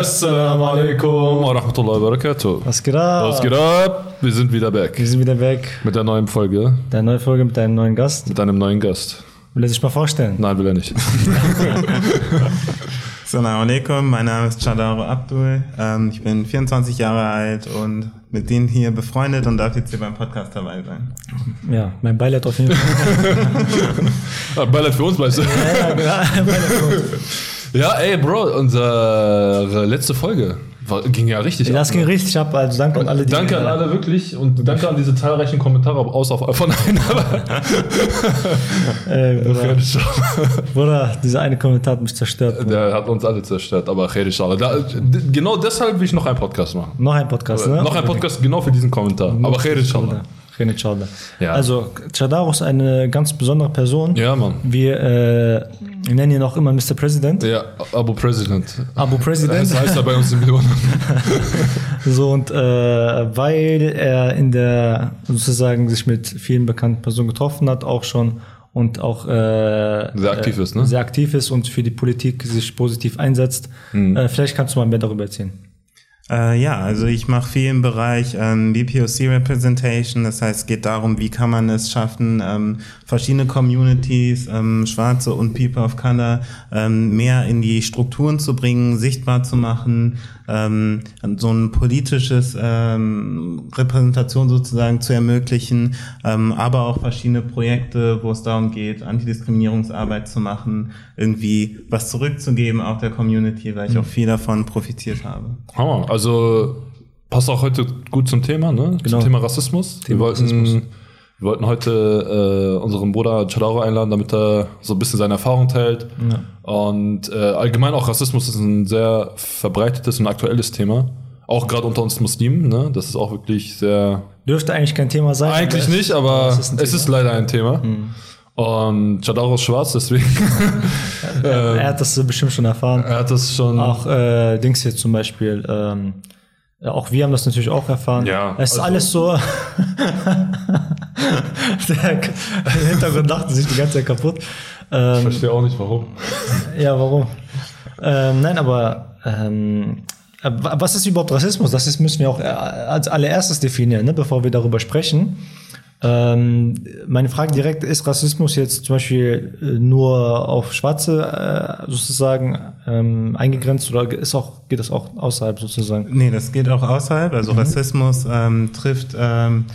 Assalamu alaikum wa rahmatullahi wa barakatuh. Was geht ab? Was geht ab? Wir sind wieder back. Wir sind wieder weg. Mit der neuen Folge. Der neue Folge mit einem neuen Gast. Mit einem neuen Gast. Will er sich mal vorstellen? Nein, will er nicht. Assalamu alaikum, mein Name ist Chadaro Abdul. Ähm, ich bin 24 Jahre alt und mit denen hier befreundet und darf jetzt hier beim Podcast dabei sein. Ja, mein Beileid auf jeden Fall. Ah, Beileid für uns, weißt du? ja, ja, genau. Beileid für uns. Ja, ey, Bro, unsere letzte Folge war, ging ja richtig Ja, das ab, ging ne? richtig ab. Also danke an alle, die Danke an alle wirklich und danke an diese zahlreichen Kommentare, außer von einer. Äh, Bruder, Bruder, dieser eine Kommentar hat mich zerstört. Bruder. Der hat uns alle zerstört, aber. Da, genau deshalb will ich noch einen Podcast machen. Noch ein Podcast, ne? Noch ein Podcast genau für diesen Kommentar. Aber inshallah. Khair inshallah. Ja. Also, Chadaro ist eine ganz besondere Person. Ja, Mann. Wir äh, nennen ihn auch immer Mr. President. Ja, Abu President. Abu President. Das heißt er bei uns im Libanon. So und äh, weil er in der sozusagen sich mit vielen bekannten Personen getroffen hat, auch schon und auch äh, Sehr aktiv ist, ne? Sehr aktiv ist und für die Politik sich positiv einsetzt. Mhm. Äh, vielleicht kannst du mal mehr darüber erzählen. Äh, ja, also ich mache viel im Bereich ähm, BPOC Representation. Das heißt, es geht darum, wie kann man es schaffen, ähm, verschiedene Communities, ähm, Schwarze und People of Color, ähm, mehr in die Strukturen zu bringen, sichtbar zu machen, ähm, so ein politisches ähm, Repräsentation sozusagen zu ermöglichen, ähm, aber auch verschiedene Projekte, wo es darum geht, Antidiskriminierungsarbeit zu machen, irgendwie was zurückzugeben auch der Community, weil ich auch viel davon profitiert habe. Hammer. Also passt auch heute gut zum Thema, ne? Genau. Zum Thema Rassismus. wir, Thema wollten, Rassismus. Wir wollten heute äh, unseren Bruder Chadaro einladen, damit er so ein bisschen seine Erfahrung teilt. Und äh, allgemein auch Rassismus ist ein sehr verbreitetes und aktuelles Thema. Auch gerade unter uns Muslimen, ne? Das ist auch wirklich sehr Dürfte eigentlich kein Thema sein. Eigentlich es- nicht, aber es es ist ein ist, leider ein Thema. Und Chadaro ist schwarz, deswegen. er hat das bestimmt schon erfahren. er hat das schon. Auch äh, Dings hier zum Beispiel. Ähm, ja, auch wir haben das natürlich auch erfahren. Ja, Es ist also- alles so. Der Hintergrund lachten sich die ganze Zeit kaputt. ich Ähm, verstehe auch nicht warum. Ja, warum? Ähm, nein, aber ähm, äh, wa- was ist überhaupt Rassismus? Das ist, müssen wir auch äh, als allererstes definieren, ne, bevor wir darüber sprechen. Ähm, meine Frage direkt, ist Rassismus jetzt zum Beispiel äh, nur auf Schwarze äh, sozusagen ähm, eingegrenzt oder ist auch, geht das auch außerhalb sozusagen? Nee, das geht auch außerhalb. Also Rassismus ähm, trifft ähm,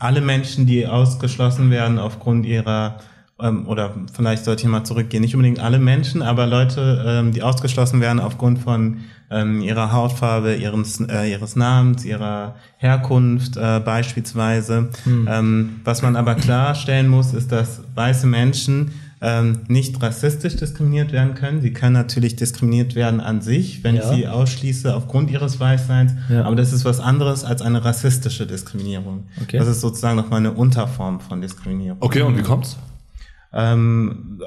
alle Menschen, die ausgeschlossen werden aufgrund ihrer, ähm, oder vielleicht sollte ich mal zurückgehen, nicht unbedingt alle Menschen, aber Leute, ähm, die ausgeschlossen werden aufgrund von ähm, ihrer Hautfarbe, ihres, äh, ihres Namens, ihrer Herkunft äh, beispielsweise. Ähm, was man aber klarstellen muss, ist, dass weiße Menschen ähm, nicht rassistisch diskriminiert werden können. Sie können natürlich diskriminiert werden an sich, wenn Ja. ich sie ausschließe aufgrund ihres Weißseins. Ja. Aber das ist was anderes als eine rassistische Diskriminierung. Okay. Das ist sozusagen nochmal eine Unterform von Diskriminierung. Okay, und wie kommt's? Ähm,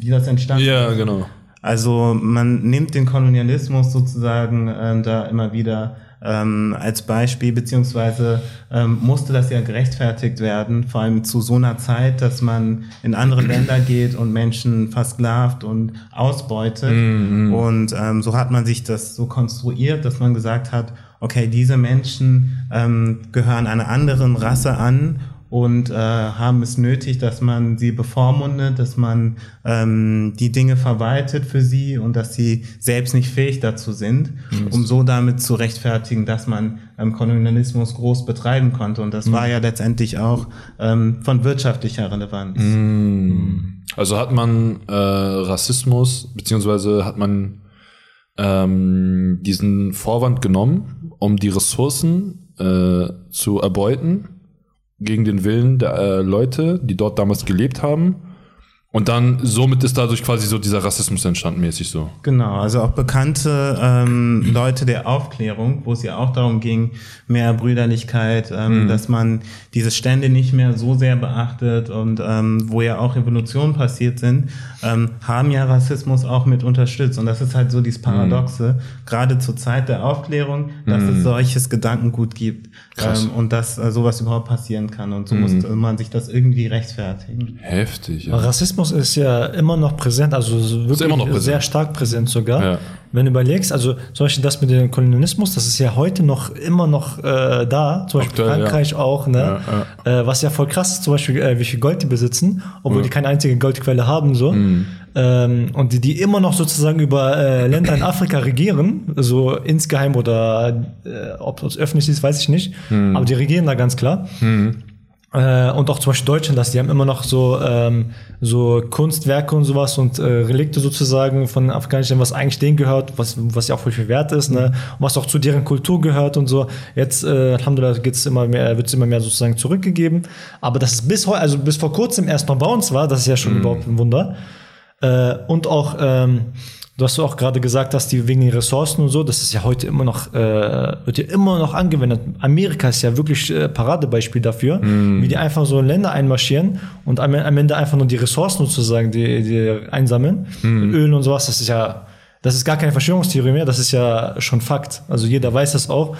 wie das entstanden Ja, genau. also man nimmt den Kolonialismus sozusagen ähm, da immer wieder ähm, als Beispiel, beziehungsweise ähm, musste das ja gerechtfertigt werden, vor allem zu so einer Zeit, dass man in andere Länder geht und Menschen versklavt und ausbeutet. Und ähm, so hat man sich das so konstruiert, dass man gesagt hat, okay, diese Menschen ähm, gehören einer anderen Rasse an und äh, haben es nötig, dass man sie bevormundet, dass man ähm, die Dinge verwaltet für sie und dass sie selbst nicht fähig dazu sind, um so damit zu rechtfertigen, dass man ähm, Kolonialismus groß betreiben konnte. Und das war ja letztendlich auch ähm, von wirtschaftlicher Relevanz. Also hat man äh, Rassismus, beziehungsweise hat man ähm, diesen Vorwand genommen, um die Ressourcen äh, zu erbeuten gegen den Willen der äh, Leute, die dort damals gelebt haben. Und dann somit ist dadurch quasi so dieser Rassismus entstanden, mäßig so. Genau, also auch bekannte ähm, Leute der Aufklärung, wo es ja auch darum ging, mehr Brüderlichkeit, ähm, dass man diese Stände nicht mehr so sehr beachtet und ähm, wo ja auch Revolutionen passiert sind, ähm, haben ja Rassismus auch mit unterstützt. Und das ist halt so dieses Paradoxe, gerade zur Zeit der Aufklärung, dass es solches Gedankengut gibt. Ähm, und dass äh, sowas überhaupt passieren kann. Und so musste man sich das irgendwie rechtfertigen. Heftig, ja. Rassismus ist ja immer noch präsent, also so wirklich immer noch präsent. sehr stark präsent sogar. Ja. Wenn du überlegst, also zum Beispiel das mit dem Kolonialismus, das ist ja heute noch immer noch äh, da, zum Beispiel Aktuell, ja. Frankreich auch, ne? Äh, was ja voll krass ist, zum Beispiel, äh, wie viel Gold die besitzen, obwohl die keine einzige Goldquelle haben, so. Mhm. Ähm, und die, die immer noch sozusagen über äh, Länder in Afrika regieren, so insgeheim oder äh, ob es öffentlich ist, weiß ich nicht. Mhm. Aber die regieren da ganz klar. Äh, und auch zum Beispiel Deutschland, dass die haben immer noch so, ähm, so Kunstwerke und sowas und äh, Relikte sozusagen von Afghanistan, was eigentlich denen gehört, was, was ja auch voll viel wert ist, ne? Und was auch zu deren Kultur gehört und so. Jetzt, äh, Alhamdulillah, geht's immer mehr, wird's immer mehr sozusagen zurückgegeben. Aber das ist bis heute, also bis vor kurzem erst noch bei uns war, das ist ja schon überhaupt ein Wunder. Äh, und auch, ähm, du hast auch gerade gesagt, dass die wegen den Ressourcen und so, das ist ja heute immer noch, äh, wird ja immer noch angewendet. Amerika ist ja wirklich äh, Paradebeispiel dafür, wie die einfach so in Länder einmarschieren und am, am Ende einfach nur die Ressourcen sozusagen, die, die einsammeln. Öl und sowas, das ist ja, das ist gar keine Verschwörungstheorie mehr, das ist ja schon Fakt. Also jeder weiß das auch.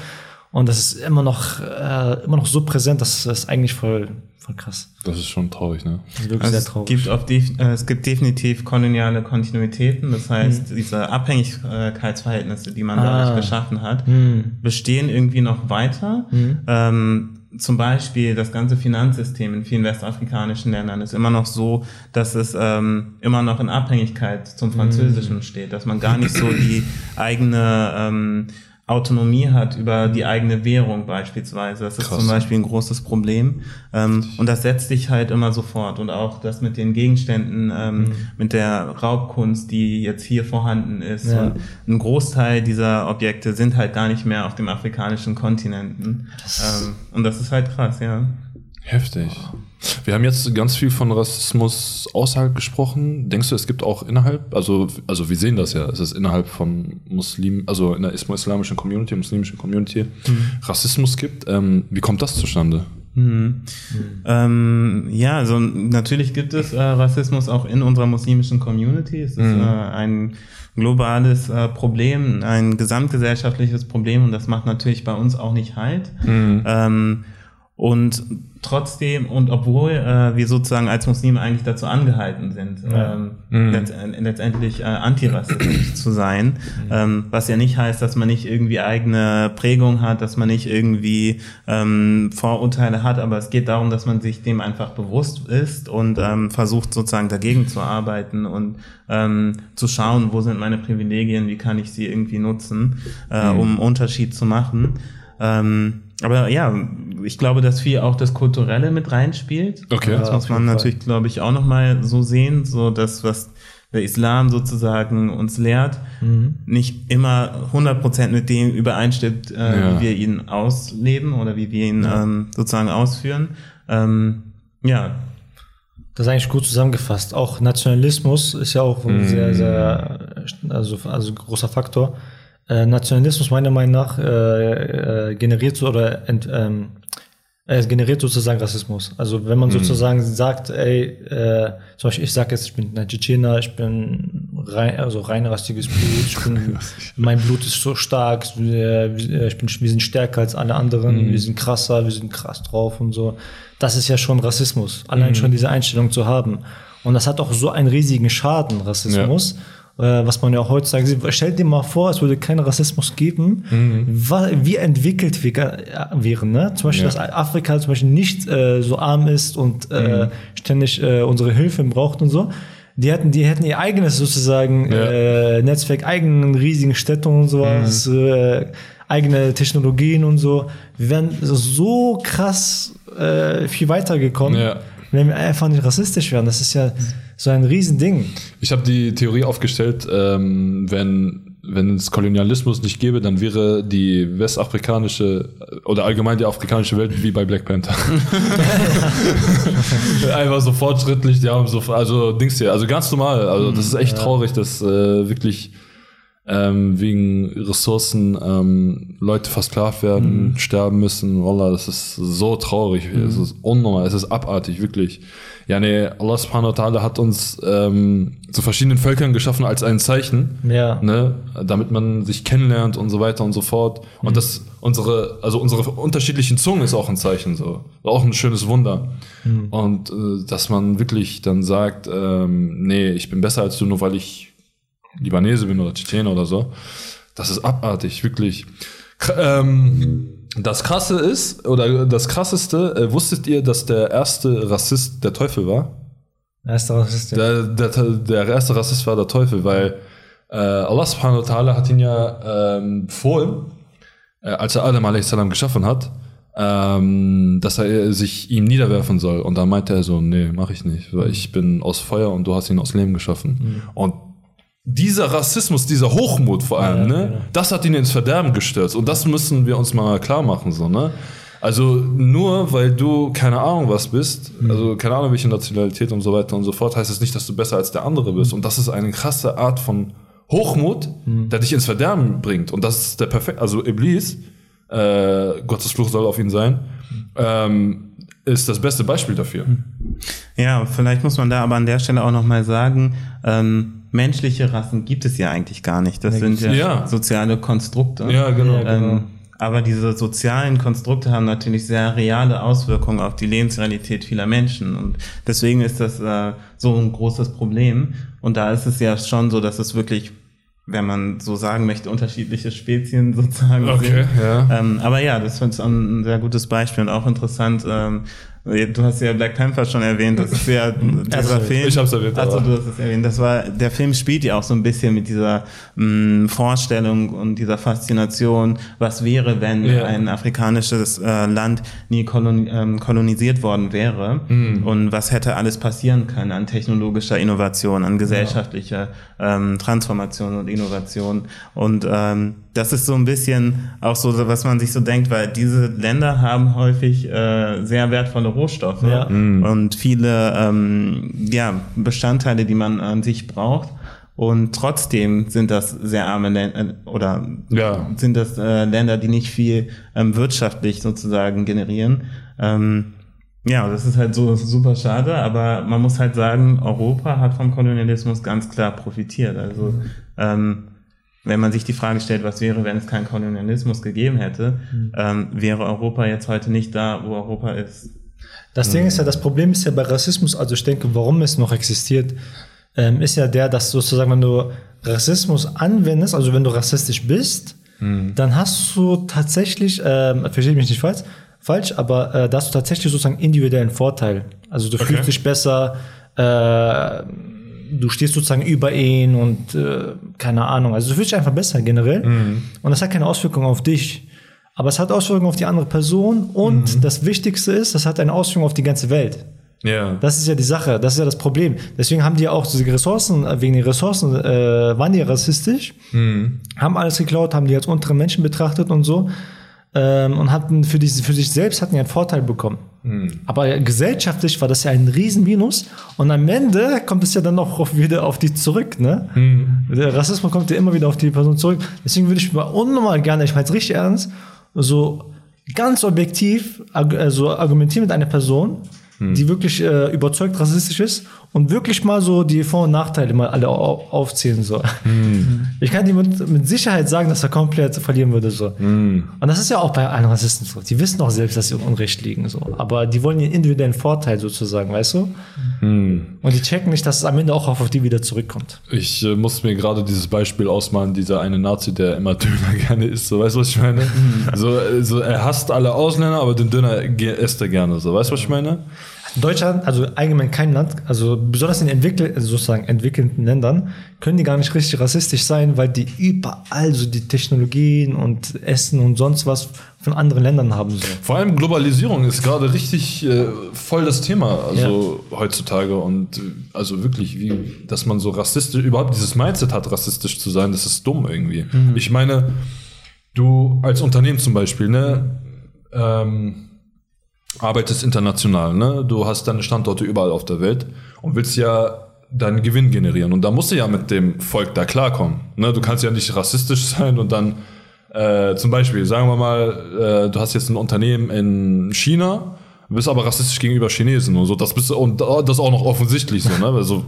Und das ist immer noch, äh, immer noch so präsent, das ist eigentlich voll, voll krass. Das ist schon traurig, ne? Das ist wirklich Also sehr es, traurig. gibt auf def äh, es gibt definitiv koloniale Kontinuitäten, das Mhm. heißt, diese Abhängigkeitsverhältnisse, die man Ah. dadurch geschaffen hat, Mhm. bestehen irgendwie noch weiter. Ähm, zum Beispiel das ganze Finanzsystem in vielen westafrikanischen Ländern ist immer noch so, dass es ähm, immer noch in Abhängigkeit zum Französischen steht, dass man gar nicht so die eigene ähm, Autonomie hat über die eigene Währung beispielsweise. Das ist Krass. zum Beispiel ein großes Problem. Ähm, und das setzt sich halt immer sofort. Und auch das mit den Gegenständen, ähm, mit der Raubkunst, die jetzt hier vorhanden ist. Ja. Und ein Großteil dieser Objekte sind halt gar nicht mehr auf dem afrikanischen Kontinenten. Ähm, und das ist halt krass, ja. Heftig. Wir haben jetzt ganz viel von Rassismus außerhalb gesprochen. Denkst du, es gibt auch innerhalb, also, also wir sehen das ja, es ist innerhalb von Muslimen, also in der islamischen Community, muslimischen Community, Rassismus gibt. Ähm, wie kommt das zustande? Mhm. Ähm, ja, also natürlich gibt es äh, Rassismus auch in unserer muslimischen Community. Es ist äh, ein globales äh, Problem, ein gesamtgesellschaftliches Problem und das macht natürlich bei uns auch nicht halt. Ähm, und trotzdem, und obwohl äh, wir sozusagen als Muslime eigentlich dazu angehalten sind, Ja. ähm, letzt, äh, letztendlich äh, antirassistisch zu sein, ähm, was ja nicht heißt, dass man nicht irgendwie eigene Prägung hat, dass man nicht irgendwie ähm, Vorurteile hat, aber es geht darum, dass man sich dem einfach bewusst ist und ähm, versucht sozusagen dagegen zu arbeiten und ähm, zu schauen, wo sind meine Privilegien, wie kann ich sie irgendwie nutzen, äh, um einen Unterschied zu machen. Ähm, aber ja, ich glaube, dass viel auch das Kulturelle mit reinspielt. Okay. Das Ja, muss man natürlich, glaube ich, auch nochmal so sehen, so das, was der Islam sozusagen uns lehrt, nicht immer 100% mit dem übereinstimmt, äh, Ja. wie wir ihn ausleben oder wie wir ihn ähm, sozusagen ausführen. Ähm, ja, Das ist eigentlich gut zusammengefasst. Auch Nationalismus ist ja auch ein sehr, sehr, also, also großer Faktor. Äh, Nationalismus meiner Meinung nach äh, äh, generiert so oder ent, ähm, es generiert sozusagen Rassismus. Also wenn man sozusagen sagt, ey, äh, zum Beispiel ich sage jetzt, ich bin ein Tschetschener, ich bin rein, also reinrassiges Blut, ich bin, mein Blut ist so stark, wir, ich bin, wir sind stärker als alle anderen, wir sind krasser, wir sind krass drauf und so. Das ist ja schon Rassismus, allein schon diese Einstellung zu haben. Und das hat auch so einen riesigen Schaden, Rassismus. Äh, was man ja auch heutzutage sieht. Stell dir mal vor, es würde keinen Rassismus geben, wa- wie entwickelt wir wären. Ne? Zum Beispiel, Ja. dass Afrika zum Beispiel nicht äh, so arm ist und äh, ständig äh, unsere Hilfe braucht und so. Die hätten, die hätten ihr eigenes sozusagen Ja. äh, Netzwerk, eigenen riesigen Städte und sowas, äh, eigene Technologien und so. Wir wären so krass äh, viel weitergekommen, Ja. wenn wir einfach nicht rassistisch wären. Das ist ja so ein Riesending. Ich habe die Theorie aufgestellt, ähm, wenn, wenn es Kolonialismus nicht gäbe, dann wäre die westafrikanische oder allgemein die afrikanische Welt wie bei Black Panther. Einfach so fortschrittlich, die haben so, also Dings hier, also ganz normal. Also das ist echt traurig, dass äh, wirklich ähm, wegen Ressourcen ähm, Leute versklavt werden, sterben müssen. Wallah, das ist so traurig. Es ist unnormal, es ist abartig, wirklich. Ja, nee, Allah subhanahu wa ta'ala hat uns ähm, zu verschiedenen Völkern geschaffen als ein Zeichen Ja. ne, damit man sich kennenlernt und so weiter und so fort. Und das unsere, also unsere unterschiedlichen Zungen ist auch ein Zeichen so, auch ein schönes Wunder. Und äh, dass man wirklich dann sagt, ähm, nee, ich bin besser als du, nur weil ich Libanese bin oder Tschetschener oder so. Das ist abartig, wirklich. Ähm, das Krasse ist, oder das Krasseste, äh, wusstet ihr, dass der erste Rassist der Teufel war? Erster Rassist. ja. Der, der, der erste Rassist war der Teufel, weil äh, Allah subhanahu wa ta'ala hat ihn ja ähm, befohlen, äh, als er Adam a.s. geschaffen hat, ähm, dass er sich ihm niederwerfen soll. Und dann meinte er so, nee, mach ich nicht, weil ich bin aus Feuer und du hast ihn aus Leben geschaffen. Und dieser Rassismus, dieser Hochmut vor allem, ne, das hat ihn ins Verderben gestürzt. Und das müssen wir uns mal klar machen, so, ne? Also nur weil du keine Ahnung was bist, also keine Ahnung welche Nationalität und so weiter und so fort, heißt es nicht, dass du besser als der andere bist. Und das ist eine krasse Art von Hochmut, der dich ins Verderben bringt. Und das ist der perfekt, also Iblis, äh, Gottes Fluch soll auf ihn sein, ähm, ist das beste Beispiel dafür. Ja, vielleicht muss man da aber an der Stelle auch nochmal sagen, ähm, menschliche Rassen gibt es ja eigentlich gar nicht. Das sind ja, Ja. soziale Konstrukte. Ja, genau. Ja, genau. Ähm, aber diese sozialen Konstrukte haben natürlich sehr reale Auswirkungen auf die Lebensrealität vieler Menschen. Und deswegen ist das äh, so ein großes Problem. Und da ist es ja schon so, dass es wirklich, wenn man so sagen möchte, unterschiedliche Spezien sozusagen Okay, sind. ja. Ähm, aber ja, das ist ein sehr gutes Beispiel und auch interessant. Ähm, du hast ja Black Panther schon erwähnt, das ist ja dieser Film. ich hab's erwähnt, Also du hast es erwähnt. Das war, der Film spielt ja auch so ein bisschen mit dieser mh, Vorstellung und dieser Faszination, was wäre, wenn Ja. ein afrikanisches äh, Land nie koloni ähm, kolonisiert worden wäre Mhm. und was hätte alles passieren können an technologischer Innovation, an gesellschaftlicher ähm, Transformation und Innovation. Und ähm, das ist so ein bisschen auch so, was man sich so denkt, weil diese Länder haben häufig äh, sehr wertvolle Rohstoffe Ja. und viele ähm, ja, Bestandteile, die man an sich braucht. Und trotzdem sind das sehr arme Länder oder Ja. sind das äh, Länder, die nicht viel ähm, wirtschaftlich sozusagen generieren. Ähm, ja, das ist halt so super schade, aber man muss halt sagen, Europa hat vom Kolonialismus ganz klar profitiert. Also ähm, wenn man sich die Frage stellt, was wäre, wenn es keinen Kolonialismus gegeben hätte, ähm, wäre Europa jetzt heute nicht da, wo Europa ist. Das Ding ist ja, das Problem ist ja bei Rassismus, also ich denke, warum es noch existiert, ähm, ist ja der, dass sozusagen, wenn du Rassismus anwendest, also wenn du rassistisch bist, dann hast du tatsächlich, ähm, verstehe mich nicht falsch, falsch, aber äh, da hast du tatsächlich sozusagen individuellen Vorteil. Also du fühlst dich besser, äh, du stehst sozusagen über ihn und äh, keine Ahnung. Also du fühlst dich einfach besser generell. Und das hat keine Auswirkung auf dich. Aber es hat Auswirkungen auf die andere Person und das Wichtigste ist, das hat eine Auswirkung auf die ganze Welt. Ja. Das ist ja die Sache, das ist ja das Problem. Deswegen haben die ja auch diese Ressourcen, äh, wegen den Ressourcen äh, waren die rassistisch, haben alles geklaut, haben die als untere Menschen betrachtet und so ähm, und hatten für, diese, für sich selbst hatten ja einen Vorteil bekommen. Aber gesellschaftlich war das ja ein Riesenminus und am Ende kommt es ja dann noch auf- wieder auf die zurück. Ne? Der Rassismus kommt ja immer wieder auf die Person zurück. Deswegen würde ich mal unnormal gerne, ich meine es richtig ernst, so ganz objektiv also argumentieren mit einer Person, die wirklich äh, überzeugt rassistisch ist und wirklich mal so die Vor- und Nachteile mal alle au aufzählen soll. Ich kann dir mit, mit Sicherheit sagen, dass er komplett verlieren würde. So. Und das ist ja auch bei allen Rassisten so. Die wissen auch selbst, dass sie im Unrecht liegen. So. Aber die wollen ihren individuellen Vorteil sozusagen, weißt du? Und die checken nicht, dass es am Ende auch auf die wieder zurückkommt. Ich äh, muss mir gerade dieses Beispiel ausmalen, dieser eine Nazi, der immer Döner gerne isst, so weißt du, was ich meine? so, äh, so, er hasst alle Ausländer, aber den Döner isst er gerne, so weißt du, was ich meine? Deutschland, also allgemein kein Land, also besonders in entwickel also sozusagen entwickelten Ländern, können die gar nicht richtig rassistisch sein, weil die überall so die Technologien und Essen und sonst was von anderen Ländern haben. So. Vor allem Globalisierung ist gerade richtig äh, voll das Thema, also heutzutage und äh, also wirklich, wie, dass man so rassistisch, überhaupt dieses Mindset hat, rassistisch zu sein, das ist dumm irgendwie. Ich meine, du als Unternehmen zum Beispiel, ne, ähm, arbeitest international, ne? Du hast deine Standorte überall auf der Welt und willst ja deinen Gewinn generieren. Und da musst du ja mit dem Volk da klarkommen. Ne? Du kannst ja nicht rassistisch sein und dann äh, zum Beispiel, sagen wir mal, äh, du hast jetzt ein Unternehmen in China, bist aber rassistisch gegenüber Chinesen und so. Das bist und das auch noch offensichtlich so, ne? Also,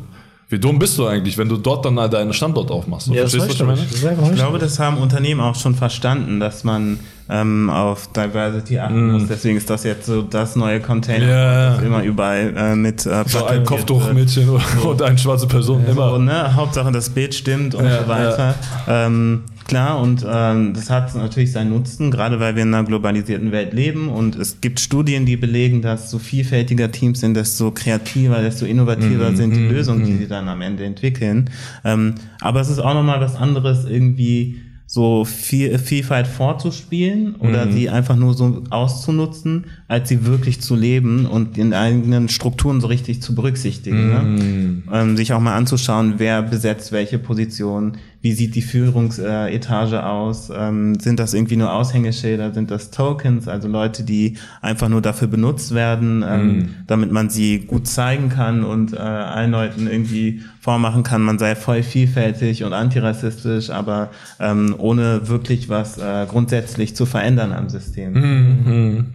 wie dumm bist du eigentlich, wenn du dort dann deinen Standort aufmachst? Ja, das Verstehst du, was ich meine? Ich glaube, das haben Unternehmen auch schon verstanden, dass man ähm, auf Diversity achten muss. Deswegen ist das jetzt so das neue Container, Ja. das immer überall äh, mit äh, So ein Kopftuchmädchen und eine schwarze Person. wird. Immer. So, ne? Hauptsache das Bild stimmt und Ja, so weiter. Ähm, klar, und ähm, das hat natürlich seinen Nutzen, gerade weil wir in einer globalisierten Welt leben und es gibt Studien, die belegen, dass so vielfältiger Teams sind, desto kreativer, desto innovativer sind die Lösungen, die sie dann am Ende entwickeln. Ähm, aber es ist auch nochmal was anderes, irgendwie so viel, Vielfalt vorzuspielen oder sie einfach nur so auszunutzen, als sie wirklich zu leben und in eigenen Strukturen so richtig zu berücksichtigen. Ne? Ähm, sich auch mal anzuschauen, wer besetzt welche Position, wie sieht die Führungsetage aus, ähm, sind das irgendwie nur Aushängeschilder, sind das Tokens, also Leute, die einfach nur dafür benutzt werden, ähm, damit man sie gut zeigen kann und äh, allen Leuten irgendwie vormachen kann, man sei voll vielfältig und antirassistisch, aber ähm, ohne wirklich was äh, grundsätzlich zu verändern am System. Mhm.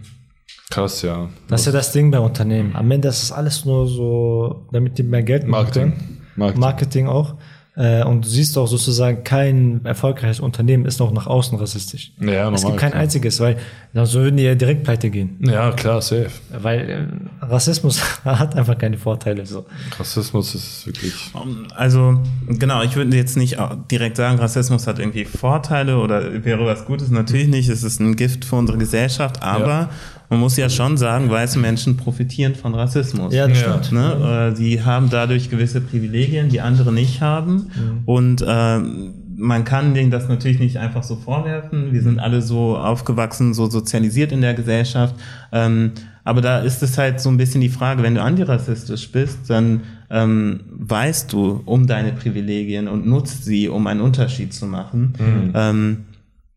Krass, ja. Das ist ja das Ding bei Unternehmen. Am Ende ist es alles nur so, damit die mehr Geld machen Marketing. Marketing. Marketing auch. Äh, Und du siehst auch sozusagen, kein erfolgreiches Unternehmen ist noch nach außen rassistisch. Ja, normal, es gibt kein klar. einziges, weil dann würden die ja direkt pleite gehen. Ja, klar, safe. Weil äh, Rassismus hat einfach keine Vorteile. So. Rassismus ist wirklich. Also genau, ich würde jetzt nicht direkt sagen, Rassismus hat irgendwie Vorteile oder wäre was Gutes. Natürlich nicht, es ist ein Gift für unsere Gesellschaft, aber Ja. Man muss ja schon sagen, weiße Menschen profitieren von Rassismus. Ja, das stimmt. Ne? Äh, Sie haben dadurch gewisse Privilegien, die andere nicht haben. Und ähm, man kann denen das natürlich nicht einfach so vorwerfen. Wir sind alle so aufgewachsen, so sozialisiert in der Gesellschaft. Ähm, aber da ist es halt so ein bisschen die Frage, wenn du antirassistisch bist, dann ähm, weißt du um deine Privilegien und nutzt sie, um einen Unterschied zu machen. Ähm,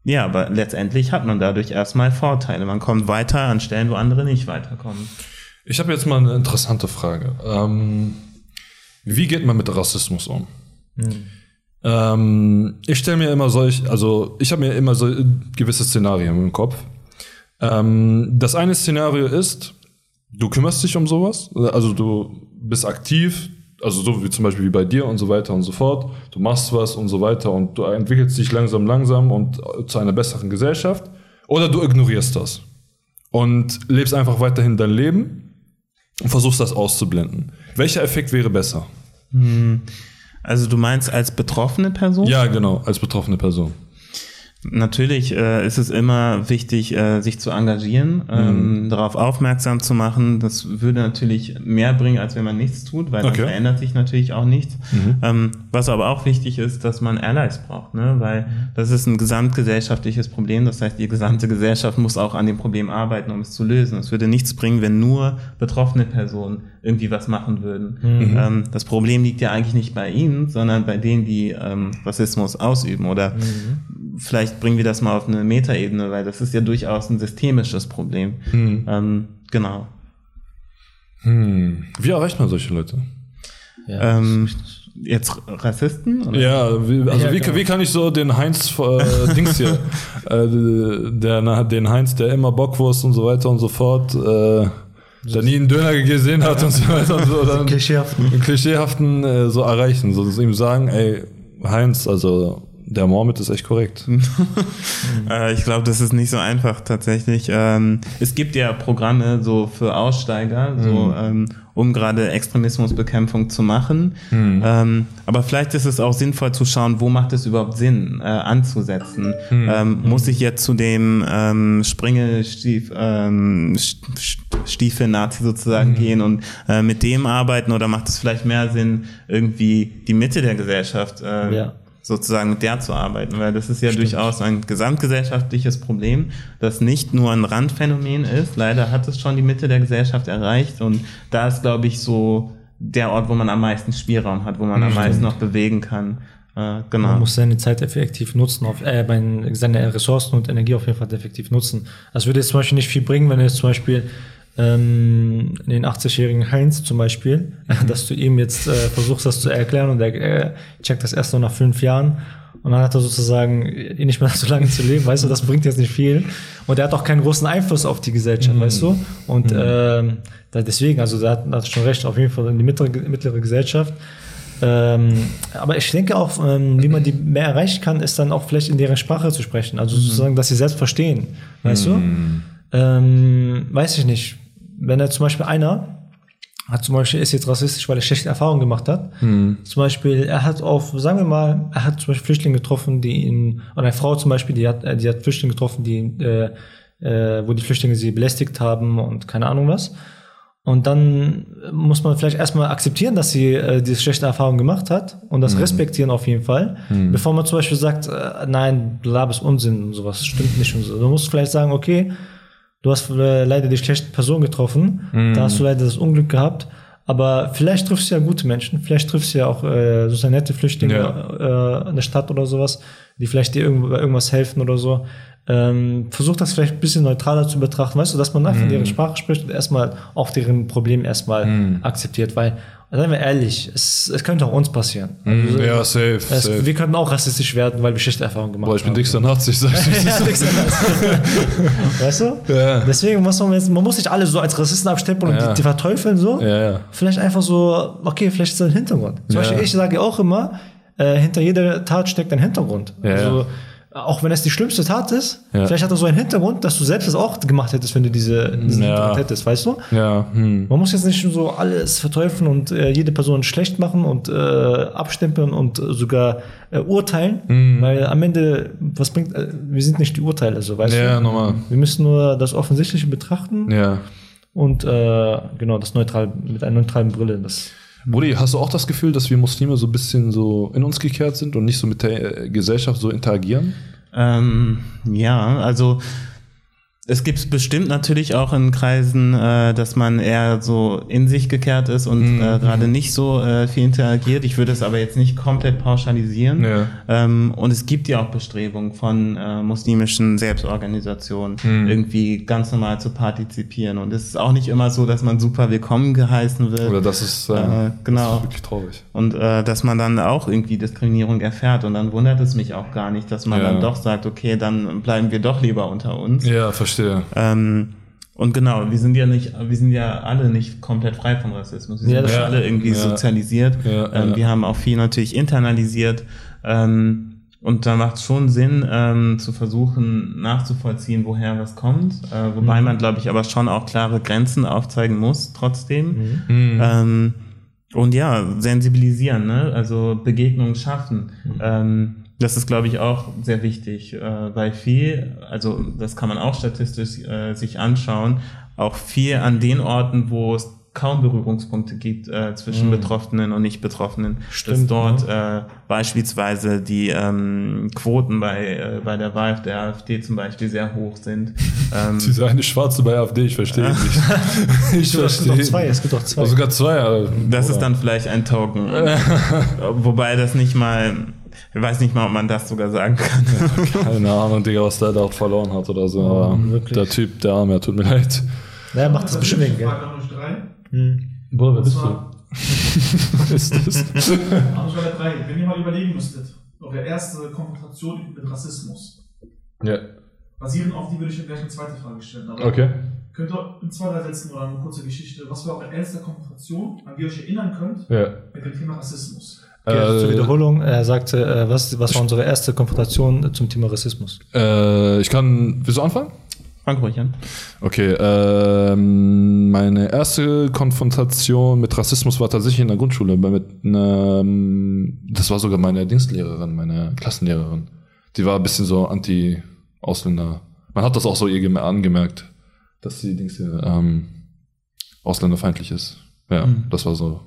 ja, aber letztendlich hat man dadurch erstmal Vorteile. Man kommt weiter an Stellen, wo andere nicht weiterkommen. Ich habe jetzt mal eine interessante Frage. Ähm, wie geht man mit Rassismus um? Ähm, ich stelle mir immer solch, also ich habe mir immer so gewisse Szenarien im Kopf. Ähm, das eine Szenario ist, du kümmerst dich um sowas, also du bist aktiv, also so wie zum Beispiel wie bei dir und so weiter und so fort. Du machst was und so weiter und du entwickelst dich langsam, langsam und zu einer besseren Gesellschaft. Oder du ignorierst das und lebst einfach weiterhin dein Leben und versuchst das auszublenden. Welcher Effekt wäre besser? Also du meinst als betroffene Person? Ja, genau, als betroffene Person. Natürlich äh, ist es immer wichtig, äh, sich zu engagieren, ähm, darauf aufmerksam zu machen. Das würde natürlich mehr bringen, als wenn man nichts tut, weil Okay. dann verändert sich natürlich auch nichts. Ähm, was aber auch wichtig ist, dass man Allies braucht, ne? weil das ist ein gesamtgesellschaftliches Problem. Das heißt, die gesamte Gesellschaft muss auch an dem Problem arbeiten, um es zu lösen. Es würde nichts bringen, wenn nur betroffene Personen irgendwie was machen würden. Ähm, das Problem liegt ja eigentlich nicht bei ihnen, sondern bei denen, die ähm, Rassismus ausüben oder vielleicht bringen wir das mal auf eine Metaebene, weil das ist ja durchaus ein systemisches Problem. Ähm, genau. Hm. Wie erreicht man solche Leute? Ja. Ähm, jetzt Rassisten? Oder? Ja, wie, also Ja, wie, genau. wie kann ich so den Heinz äh, Dings hier, äh, der, na, den Heinz, der immer Bockwurst und so weiter und so fort, äh, der nie einen Döner gesehen hat und so weiter und so, dann Klischeehaften. klischeehaften äh, so erreichen, so dass ihm sagen, ey, Heinz, also der Mohammed ist echt korrekt. Äh, ich glaube, das ist nicht so einfach tatsächlich. Ähm, es gibt ja Programme so für Aussteiger, so ähm, um gerade Extremismusbekämpfung zu machen. Ähm, aber vielleicht ist es auch sinnvoll zu schauen, wo macht es überhaupt Sinn, äh, anzusetzen. Ähm, muss ich jetzt zu dem ähm, Springelstief, ähm, sozusagen gehen und äh, mit dem arbeiten oder macht es vielleicht mehr Sinn, irgendwie die Mitte der Gesellschaft äh, Ja. Sozusagen mit der zu arbeiten, weil das ist ja durchaus ein gesamtgesellschaftliches Problem, das nicht nur ein Randphänomen ist. Leider hat es schon die Mitte der Gesellschaft erreicht und da ist, glaube ich, so der Ort, wo man am meisten Spielraum hat, wo man am meisten noch bewegen kann. Äh, genau. Man muss seine Zeit effektiv nutzen, auf, äh, seine Ressourcen und Energie auf jeden Fall effektiv nutzen. Das würde jetzt zum Beispiel nicht viel bringen, wenn du jetzt zum Beispiel ähm, den 80-jährigen Heinz zum Beispiel, dass du ihm jetzt äh, versuchst, das zu erklären und er äh, checkt das erst nur nach fünf Jahren. Und dann hat er sozusagen eh nicht mehr so lange zu leben, weißt du, das bringt jetzt nicht viel. Und er hat auch keinen großen Einfluss auf die Gesellschaft, weißt du? Und ähm, da deswegen, also da hat, hat schon recht, auf jeden Fall in die mittlere, mittlere Gesellschaft. Ähm, aber ich denke auch, ähm, wie man die mehr erreichen kann, ist dann auch vielleicht in deren Sprache zu sprechen. Also sozusagen, dass sie selbst verstehen. Weißt du? Ähm, weiß ich nicht. Wenn er zum Beispiel einer hat zum Beispiel, ist jetzt rassistisch, weil er schlechte Erfahrungen gemacht hat. Zum Beispiel, er hat auf, sagen wir mal, er hat zum Beispiel Flüchtlinge getroffen, die ihn, oder eine Frau zum Beispiel, die hat, äh, die hat Flüchtlinge getroffen, die, äh, äh, wo die Flüchtlinge sie belästigt haben und keine Ahnung was. Und dann muss man vielleicht erstmal akzeptieren, dass sie äh, diese schlechte Erfahrung gemacht hat und das respektieren auf jeden Fall, bevor man zum Beispiel sagt, äh, nein, Blab ist Unsinn und sowas, stimmt nicht und so. Du musst vielleicht sagen, okay, du hast äh, leider die schlechte Person getroffen, da hast du leider das Unglück gehabt, aber vielleicht triffst du ja gute Menschen, vielleicht triffst du ja auch äh, sozusagen nette Flüchtlinge äh, in der Stadt oder sowas, die vielleicht dir irgendwo bei irgendwas helfen oder so. Ähm, versuch das vielleicht ein bisschen neutraler zu betrachten, weißt du, dass man einfach deren Sprache spricht und erstmal auch deren Problem erstmal akzeptiert, weil, seien wir ehrlich, es, es könnte auch uns passieren. Also, Ja, safe, es, safe. wir könnten auch rassistisch werden, weil wir schlechte Erfahrungen gemacht Boah, ich bin haben. dickster Nazi, sag ich. Anderes. weißt du? Ja. Deswegen muss man jetzt, man muss nicht alle so als Rassisten abstempeln und Ja. die, die verteufeln so. Ja, ja. Vielleicht einfach so, okay, vielleicht ist das ein Hintergrund. Zum. Beispiel, ich sage auch immer, äh, hinter jeder Tat steckt ein Hintergrund. Also. Auch wenn es die schlimmste Tat ist, Ja. vielleicht hat er so einen Hintergrund, dass du selbst das auch gemacht hättest, wenn du diese, Ja. Hintergrund hättest, weißt du? Ja, hm. Man muss jetzt nicht so alles verteufeln und äh, jede Person schlecht machen und äh, abstempeln und äh, sogar äh, urteilen, Mhm. weil am Ende, was bringt, äh, wir sind nicht die Urteile, so weißt Ja, du? normal. Wir müssen nur das Offensichtliche betrachten Ja. und äh, genau das neutral mit einer neutralen Brille. Das Brudi, hast du auch das Gefühl, dass wir Muslime so ein bisschen so in uns gekehrt sind und nicht so mit der Gesellschaft so interagieren? Ähm, ja, also es gibt bestimmt natürlich auch in Kreisen, äh, dass man eher so in sich gekehrt ist und Mhm. äh, gerade nicht so äh, viel interagiert. Ich würde es aber jetzt nicht komplett pauschalisieren. Ja. Ähm, und es gibt ja auch Bestrebungen von äh, muslimischen Selbstorganisationen, Mhm. irgendwie ganz normal zu partizipieren. Und es ist auch nicht immer so, dass man super willkommen geheißen wird. Oder das ist, äh, genau. das ist wirklich traurig. Und äh, dass man dann auch irgendwie Diskriminierung erfährt. Und dann wundert es mich auch gar nicht, dass man Ja. dann doch sagt, okay, dann bleiben wir doch lieber unter uns. Ja, verstehe. Ähm, und genau, wir sind ja nicht, wir sind ja alle nicht komplett frei von Rassismus. Wir sind Ja, das ja, alle irgendwie Ja. sozialisiert. Ja, ähm, ja. Wir haben auch viel natürlich internalisiert. Ähm, und da macht es schon Sinn, ähm, zu versuchen nachzuvollziehen, woher was kommt. Äh, wobei man, glaube ich, aber schon auch klare Grenzen aufzeigen muss, trotzdem. Ähm, und ja, sensibilisieren, ne? also Begegnungen schaffen. Ähm, das ist, glaube ich, auch sehr wichtig, äh, weil viel, also das kann man auch statistisch äh, sich anschauen, auch viel an den Orten, wo es kaum Berührungspunkte gibt äh, zwischen Betroffenen und Nicht-Betroffenen, dass dort äh, beispielsweise die ähm, Quoten bei, äh, bei der Wahl der AfD zum Beispiel sehr hoch sind. Ähm, Diese eine Schwarze bei AfD, ich verstehe nicht. Ich es gibt doch zwei, es gibt doch zwei. Also sogar zwei. Alter. Das ist dann vielleicht ein Token. Wobei das nicht mal, ich weiß nicht mal, ob man das sogar sagen kann. Keine Ahnung, Digga, was der dort verloren hat oder so. Aber wirklich. der Typ, der Arme, tut mir leid. Naja, macht das bestimmt wegen Geld. Frage an euch drei. Bruder, wer bist du? Was ist das? an euch alle drei. Wenn ihr mal überlegen müsstet, eure erste Konfrontation mit Rassismus, Ja. basierend auf die würde ich euch gleich eine zweite Frage stellen. Aber Okay. Könnt ihr in zwei, drei Sätzen oder eine kurze Geschichte, was war eure erste Konfrontation, an die ihr euch erinnern könnt, Ja. mit dem Thema Rassismus? Okay, also zur Äh, Wiederholung, er sagte, äh, was, was war unsere erste Konfrontation zum Thema Rassismus? Äh, ich kann. Willst du anfangen? Fang ruhig an. Okay, ähm, meine erste Konfrontation mit Rassismus war tatsächlich in der Grundschule. Mit einer, das war sogar meine Dienstlehrerin, meine Klassenlehrerin. Die war ein bisschen so anti-Ausländer. Man hat das auch so ihr gem- angemerkt, dass sie Dings, hier, ähm, ausländerfeindlich ist. Ja, das war so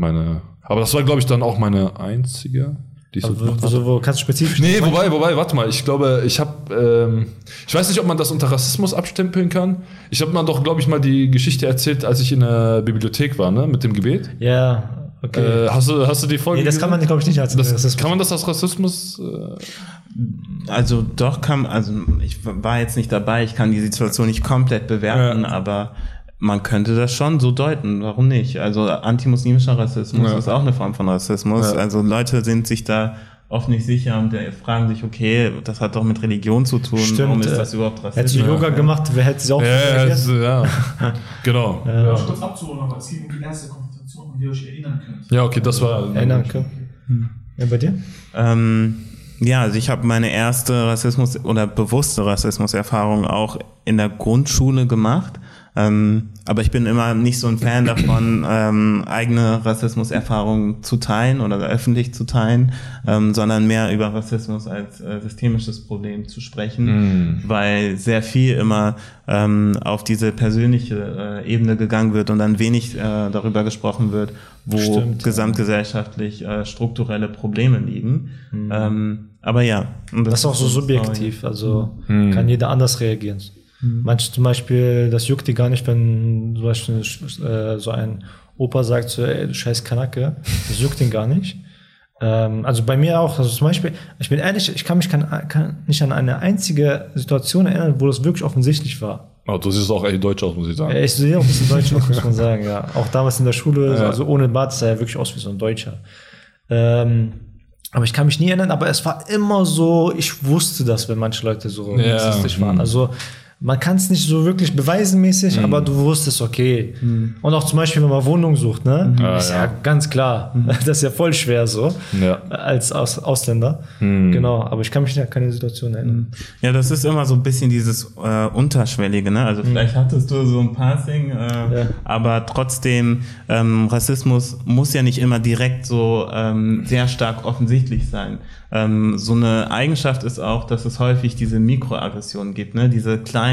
meine. Aber das war, glaube ich, dann auch meine einzige. Die ich so Also, gemacht wo, kannst du spezifisch? Nee, wobei, wobei, warte mal. Ich glaube, ich habe, ähm, ich weiß nicht, ob man das unter Rassismus abstempeln kann. Ich habe mal doch, glaube ich, mal die Geschichte erzählt, als ich in der Bibliothek war, ne, mit dem Gebet. Ja, okay. Äh, hast du, hast du die Folge? nee, das kann man, gesehen? glaube ich, nicht als Das, Rassismus. kann man das als Rassismus? Äh, Also doch kann, also ich war jetzt nicht dabei, ich kann die Situation nicht komplett bewerten, Ja. aber man könnte das schon so deuten, warum nicht? Also antimuslimischer Rassismus Ja. ist auch eine Form von Rassismus. Ja. Also Leute sind sich da oft nicht sicher und äh, fragen sich, okay, das hat doch mit Religion zu tun, Stimmt, warum ist äh, das überhaupt Hättest du Rassismus? Yoga gemacht, wer hätte sie auch Ja, ja, es- ja. genau. Ja. Ja. kurz abzuholen, aber es ging um die erste Konfrontation, an die ihr euch erinnern könnt. ja, okay, das war. erinnern können. Ja, bei dir? Ähm, ja, also ich habe meine erste Rassismus- oder bewusste Rassismuserfahrung auch in der Grundschule gemacht. Ähm, aber ich bin immer nicht so ein Fan davon, ähm, eigene Rassismuserfahrungen zu teilen oder öffentlich zu teilen, ähm, sondern mehr über Rassismus als äh, systemisches Problem zu sprechen, weil sehr viel immer ähm, auf diese persönliche äh, Ebene gegangen wird und dann wenig äh, darüber gesprochen wird, wo Stimmt, gesamtgesellschaftlich äh, strukturelle Probleme liegen. Ähm, aber ja. und Das ist auch so subjektiv, also kann jeder anders reagieren. Manche zum Beispiel, das juckt die gar nicht, wenn zum Beispiel äh, so ein Opa sagt, so, ey, du scheiß Kanacke, das juckt ihn gar nicht. Ähm, also bei mir auch, also zum Beispiel, ich bin ehrlich, ich kann mich kann, kann nicht an eine einzige Situation erinnern, wo das wirklich offensichtlich war. Oh, du siehst auch echt deutsch aus, muss ich sagen. Ja, Ich sehe auch ein bisschen deutsch aus, muss man sagen, ja. Auch damals in der Schule, Ja. also ohne Bart sah er wirklich aus wie so ein Deutscher. Ähm, aber ich kann mich nie erinnern, aber es war immer so, ich wusste das, wenn manche Leute so Ja, rassistisch waren. hm. Also man kann es nicht so wirklich beweisenmäßig, aber du wusstest, okay. Und auch zum Beispiel, wenn man Wohnung sucht, ne? Ah, ist ja. ja. ganz klar. Das ist ja voll schwer so. Ja. Als Aus Ausländer. Genau, aber ich kann mich an keine Situation erinnern. Ja, das ist immer so ein bisschen dieses äh, Unterschwellige, ne? Also vielleicht hattest du so ein Passing, äh, Ja. aber trotzdem, ähm, Rassismus muss ja nicht immer direkt so ähm, sehr stark offensichtlich sein. Ähm, so eine Eigenschaft ist auch, dass es häufig diese Mikroaggressionen gibt, ne? Diese kleinen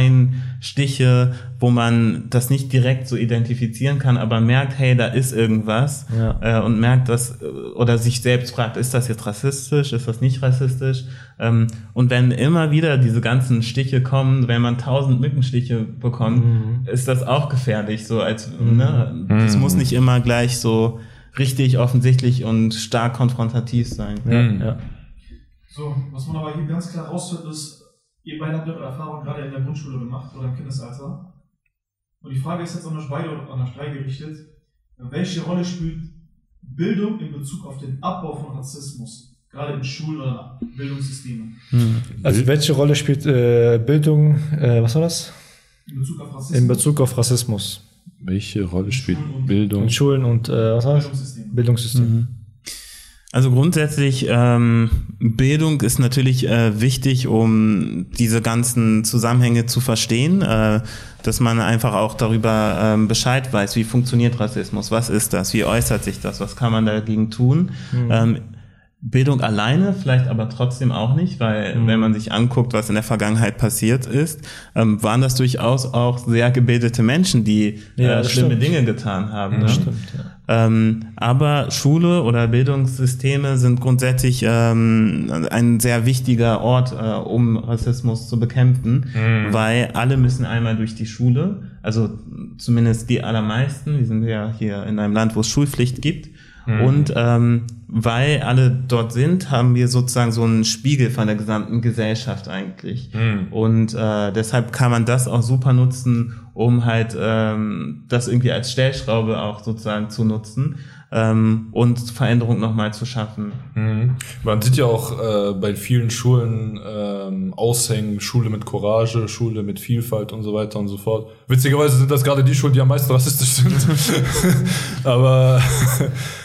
Stiche, wo man das nicht direkt so identifizieren kann, aber merkt, hey, da ist irgendwas Ja. äh, und merkt das äh, oder sich selbst fragt, ist das jetzt rassistisch, ist das nicht rassistisch? Ähm, und wenn immer wieder diese ganzen Stiche kommen, wenn man tausend Mückenstiche bekommt, ist das auch gefährlich. So als ne, das muss nicht immer gleich so richtig offensichtlich und stark konfrontativ sein. Ja, Mhm. ja. So, was man aber hier ganz klar raushört, ist, ihr beide habt eure Erfahrung gerade in der Grundschule gemacht oder im Kindesalter. Und die Frage ist jetzt an euch beide oder an euch drei gerichtet. Welche Rolle spielt Bildung in Bezug auf den Abbau von Rassismus? Gerade in Schulen oder Bildungssystemen. Also welche Rolle spielt äh, Bildung, äh, was war das? In Bezug auf Rassismus. In Bezug auf Rassismus. Welche Rolle spielt und- Bildung? In Schulen und äh, was war das? Bildungssystem. Bildungssystem. Also grundsätzlich, ähm, Bildung ist natürlich äh, wichtig, um diese ganzen Zusammenhänge zu verstehen, äh, dass man einfach auch darüber ähm, Bescheid weiß, wie funktioniert Rassismus, was ist das, wie äußert sich das, was kann man dagegen tun. Ähm, Bildung alleine vielleicht aber trotzdem auch nicht, weil wenn man sich anguckt, was in der Vergangenheit passiert ist, ähm, waren das durchaus auch sehr gebildete Menschen, die Ja, äh, schlimme stimmt. Dinge getan haben. ne? Stimmt, ja. Ähm, aber Schule oder Bildungssysteme sind grundsätzlich ähm, ein sehr wichtiger Ort, äh, um Rassismus zu bekämpfen, weil alle müssen einmal durch die Schule, also zumindest die allermeisten, wir sind ja hier in einem Land, wo es Schulpflicht gibt. Und ähm, weil alle dort sind, haben wir sozusagen so einen Spiegel von der gesamten Gesellschaft eigentlich. Und äh, deshalb kann man das auch super nutzen, um halt ähm, das irgendwie als Stellschraube auch sozusagen zu nutzen ähm, und Veränderung nochmal zu schaffen. Mhm. Man sieht ja auch äh, bei vielen Schulen ähm, Aushängen, Schule mit Courage, Schule mit Vielfalt und so weiter und so fort. Witzigerweise sind das gerade die Schulen, die am meisten rassistisch sind. Aber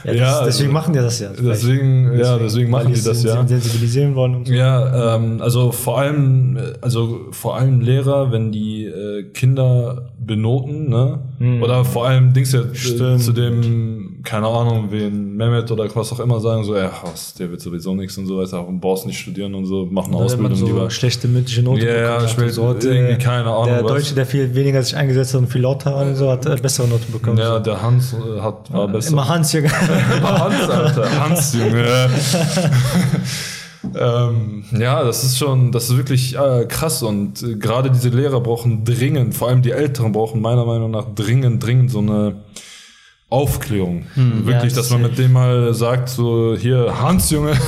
Ja, ja, das, deswegen also, machen die das ja. deswegen, ja, deswegen machen die das ja. sensibilisieren wollen und so. Ja, ähm, also vor allem, also vor allem Lehrer, wenn die äh, Kinder benoten, ne? Oder vor allem Dings jetzt äh, zu dem, keine Ahnung, wen Mehmet oder was auch immer sagen, so, ja, was, der wird sowieso nichts und so weiter, und brauchst nicht studieren und so, mach eine Oder Ausbildung so lieber. schlechte mündliche Noten Ja, ja, ich so, hat, irgendwie keine Ahnung, Der was. Deutsche, der viel weniger sich eingesetzt hat und viel lauter war und so, hat äh, bessere Noten bekommen. Ja, der Hans äh, hat, war besser. Immer Hans hier. Immer Hans, Alter. Hans, Junge. ähm, ja, das ist schon, das ist wirklich äh, krass und äh, gerade diese Lehrer brauchen dringend, vor allem die Älteren brauchen meiner Meinung nach dringend, dringend so eine Aufklärung. Wirklich, Ja, dass man mit dem mal sagt, so hier, Hans, Junge,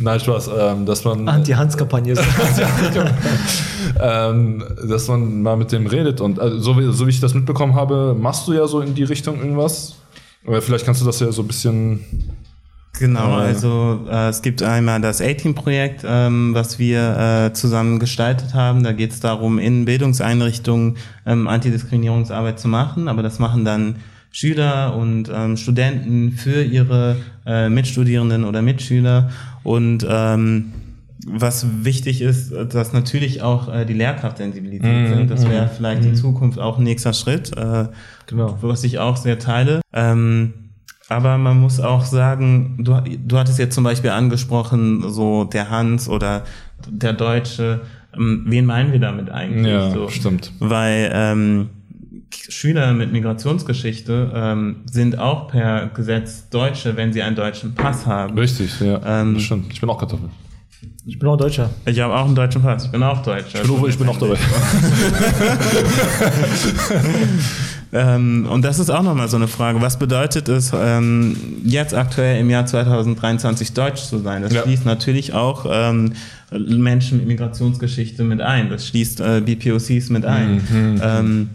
Nein, Spaß, ähm, dass man, Anti-Hans-Kampagne. ähm, dass man mal mit dem redet und also, so, wie, so wie ich das mitbekommen habe, machst du ja so in die Richtung irgendwas. Oder vielleicht kannst du das ja so ein bisschen. Genau, Äh. also äh, es gibt einmal das A-Team-Projekt, ähm, was wir äh, zusammen gestaltet haben. Da geht es darum, in Bildungseinrichtungen ähm, Antidiskriminierungsarbeit zu machen, aber das machen dann Schüler und ähm, Studenten für ihre äh, Mitstudierenden oder Mitschüler. Und ähm, was wichtig ist, dass natürlich auch äh, die Lehrkraft sensibilisiert sind. Das wäre vielleicht in Zukunft auch ein nächster Schritt. Äh, Genau. was ich auch sehr teile. Ähm, aber man muss auch sagen, du, du hattest jetzt zum Beispiel angesprochen, so der Hans oder der Deutsche. Ähm, wen meinen wir damit eigentlich? Ja, so? stimmt. Weil ähm, Schüler mit Migrationsgeschichte ähm, sind auch per Gesetz Deutsche, wenn sie einen deutschen Pass haben. Richtig, ja. Ähm, das stimmt. Ich bin auch Kartoffel. Ich bin auch Deutscher. Ich habe auch einen deutschen Pass, ich bin auch Deutscher. Ich bin, Uwe, ich bin auch dabei. Ähm, und das ist auch nochmal so eine Frage. Was bedeutet es, ähm, jetzt aktuell im Jahr 2023 deutsch zu sein? Das Ja. schließt natürlich auch ähm, Menschen mit Migrationsgeschichte mit ein. Das schließt äh, BPOCs mit ein. Mhm, Ähm,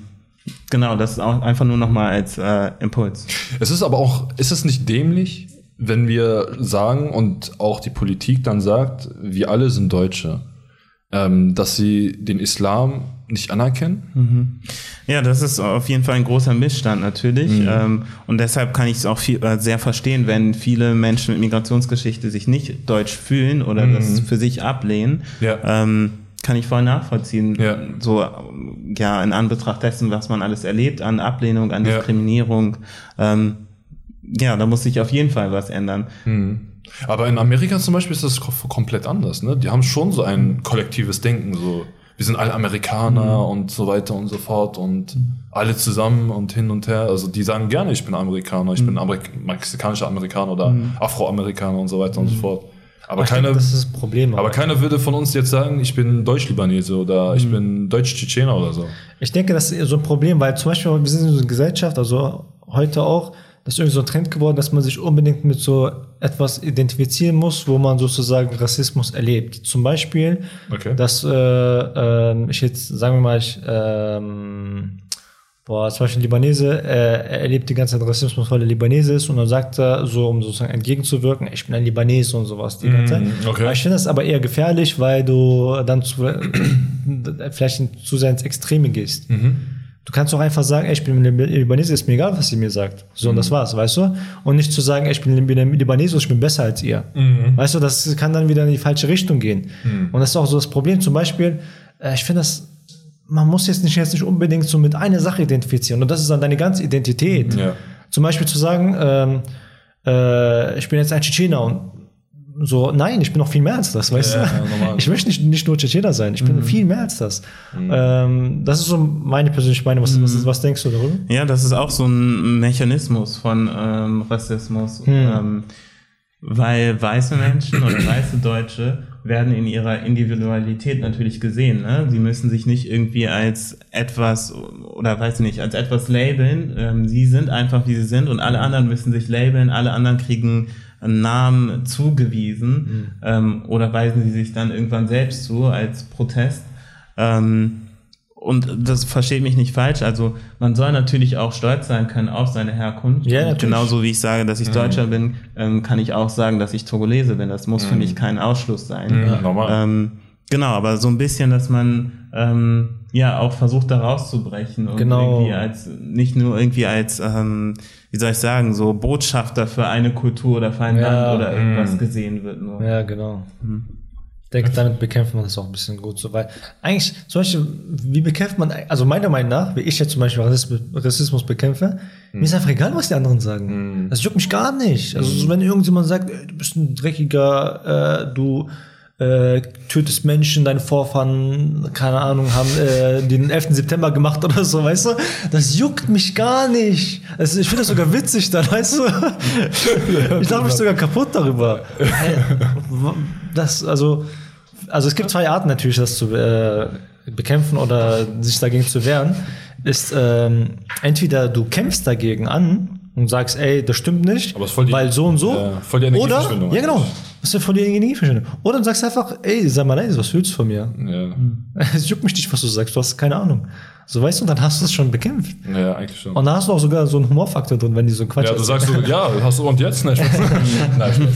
genau, das ist auch einfach nur nochmal als äh, Impuls. Es ist aber auch, ist es nicht dämlich, wenn wir sagen und auch die Politik dann sagt, wir alle sind Deutsche, ähm, dass sie den Islam nicht anerkennen? Ja, das ist auf jeden Fall ein großer Missstand natürlich. Mhm. Ähm, und deshalb kann ich es auch viel, äh, sehr verstehen, wenn viele Menschen mit Migrationsgeschichte sich nicht deutsch fühlen oder das für sich ablehnen. Mhm. Ja. Ähm, kann ich voll nachvollziehen. Ja. So, ja, in Anbetracht dessen, was man alles erlebt an Ablehnung, an Ja. Diskriminierung. Ähm, ja, da muss sich auf jeden Fall was ändern. Aber in Amerika zum Beispiel ist das ko- komplett anders. Ne? Die haben schon so ein kollektives Denken. So, wir sind alle Amerikaner und so weiter und so fort und alle zusammen und hin und her. Also die sagen gerne, ich bin Amerikaner, ich bin Amerik mexikanischer Amerikaner oder Afroamerikaner und so weiter und so fort. Aber Ich denke, keiner, das ist das Problem. aber keiner würde von uns jetzt sagen, ich bin Deutsch-Libanese oder ich bin Deutsch-Tschetschener oder so. Ich denke, das ist so ein Problem, weil zum Beispiel, wir sind in so einer Gesellschaft, also heute auch, das ist irgendwie so ein Trend geworden, dass man sich unbedingt mit so etwas identifizieren muss, wo man sozusagen Rassismus erlebt. Zum Beispiel, Okay. dass äh, ähm, ich jetzt, sagen wir mal, ich, ähm, boah, zum Beispiel ein Libanese, äh, er erlebt die ganze Zeit Rassismus, weil er Libanese ist und dann sagt er, so um sozusagen entgegenzuwirken, ich bin ein Libanese und sowas die ganze Zeit. Mm, okay. Ich finde das aber eher gefährlich, weil du dann zu, vielleicht zu sehr ins Extreme gehst. Du kannst doch einfach sagen, ey, ich bin Lib- Libanese, ist mir egal, was sie mir sagt. So, und das war's, weißt du? Und nicht zu sagen, ey, ich bin Lib- Libanese, ich bin besser als ihr. Weißt du, das kann dann wieder in die falsche Richtung gehen. Und das ist auch so das Problem. Zum Beispiel, äh, ich finde das, man muss jetzt nicht, jetzt nicht unbedingt so mit einer Sache identifizieren. Und das ist dann deine ganze Identität. Ja. Zum Beispiel zu sagen, ähm, äh, ich bin jetzt ein Tschetschener und so, nein, ich bin noch viel mehr als das, weißt Ja, du? ja. Ich möchte nicht, nicht nur Tschetschener sein, ich bin viel mehr als das. Ähm, das ist so meine persönliche Meinung. Was, was, was denkst du darüber? Ja, das ist auch so ein Mechanismus von ähm, Rassismus. Ähm, weil weiße Menschen oder weiße Deutsche werden in ihrer Individualität natürlich gesehen. Ne? Sie müssen sich nicht irgendwie als etwas oder weiß ich nicht, als etwas labeln. Ähm, sie sind einfach, wie sie sind und alle anderen müssen sich labeln. Alle anderen kriegen einen Namen zugewiesen ähm, oder weisen sie sich dann irgendwann selbst zu als Protest. Ähm, und das versteht mich nicht falsch. Also man soll natürlich auch stolz sein können auf seine Herkunft. Ja, natürlich. Genauso wie ich sage, dass ich Deutscher bin, ähm, kann ich auch sagen, dass ich Togolese bin. Das muss für mich kein Ausschluss sein. Ja, normal. Ähm, genau, aber so ein bisschen, dass man ähm, ja auch versucht, da rauszubrechen und Genau. irgendwie als nicht nur irgendwie als ähm, wie soll ich sagen, so Botschafter für eine Kultur oder für ein Ja, Land oder irgendwas gesehen wird. Nur. Ja, genau. Ich denke, damit bekämpft man das auch ein bisschen gut so, weil eigentlich, zum Beispiel, wie bekämpft man, also meiner Meinung nach, wie ich jetzt zum Beispiel Rassismus, bekämpfe, mir ist einfach egal, was die anderen sagen. Das juckt mich gar nicht. Also, so, wenn irgendjemand sagt, du bist ein dreckiger, äh, du äh, tötest Menschen, deine Vorfahren, keine Ahnung, haben äh, den 11. September gemacht oder so, weißt du? Das juckt mich gar nicht. Also, ich finde das sogar witzig dann, weißt du? Ich lache mich sogar kaputt darüber. Das, also, also es gibt zwei Arten natürlich, das zu äh, bekämpfen oder sich dagegen zu wehren. Ist ähm, entweder du kämpfst dagegen an und sagst, ey, das stimmt nicht, voll die- weil so und so. Ja, voll die oder, Energieverschwendung ja genau. Was ist von dir nie verstanden? Oder dann sagst du einfach, ey, sag mal, ey, was willst du von mir? Ja. Es juckt mich nicht, was du sagst, du hast keine Ahnung. So weißt du, dann hast du es schon bekämpft. ja, eigentlich schon. Und dann hast du auch sogar so einen Humorfaktor drin, wenn die so einen Quatsch ja, du sagst so, ja, hast du und jetzt? Nein, Spaß. Nein,